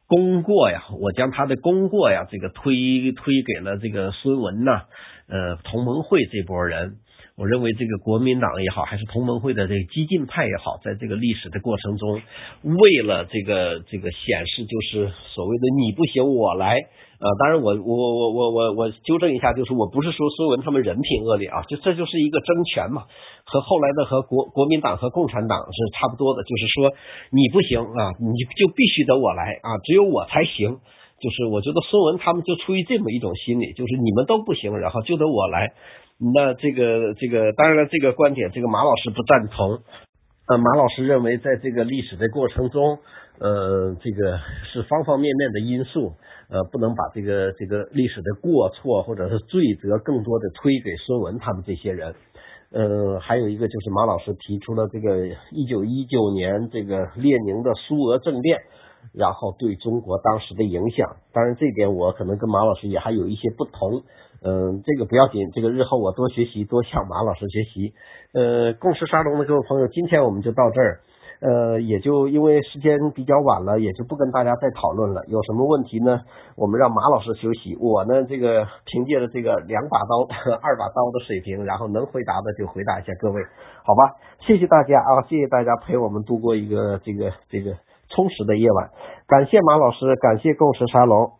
功过呀，我将他的功过呀，这个推推给了这个孙文呐，呃，同盟会这波人。我认为这个国民党也好，还是同盟会的这个激进派也好，在这个历史的过程中，为了这个这个显示，就是所谓的你不行我来。呃，当然我我我我我我纠正一下，就是我不是说孙文他们人品恶劣啊，就这就是一个争权嘛，和后来的和国国民党和共产党是差不多的，就是说你不行啊，你就必须得我来啊，只有我才行。就是我觉得孙文他们就出于这么一种心理，就是你们都不行，然后就得我来。那这个这个当然了，这个观点这个马老师不赞同。呃，马老师认为在这个历史的过程中，呃，这个是方方面面的因素。呃，不能把这个这个历史的过错或者是罪责更多的推给孙文他们这些人。呃，还有一个就是马老师提出了这个一九一九年这个列宁的苏俄政变，然后对中国当时的影响。当然，这点我可能跟马老师也还有一些不同。嗯，这个不要紧，这个日后我多学习，多向马老师学习。呃，共识沙龙的各位朋友，今天我们就到这儿。呃，也就因为时间比较晚了，也就不跟大家再讨论了。有什么问题呢？我们让马老师休息。我呢，这个凭借着这个两把刀、二把刀的水平，然后能回答的就回答一下各位，好吧？谢谢大家啊，谢谢大家陪我们度过一个这个这个充实的夜晚。感谢马老师，感谢共识沙龙。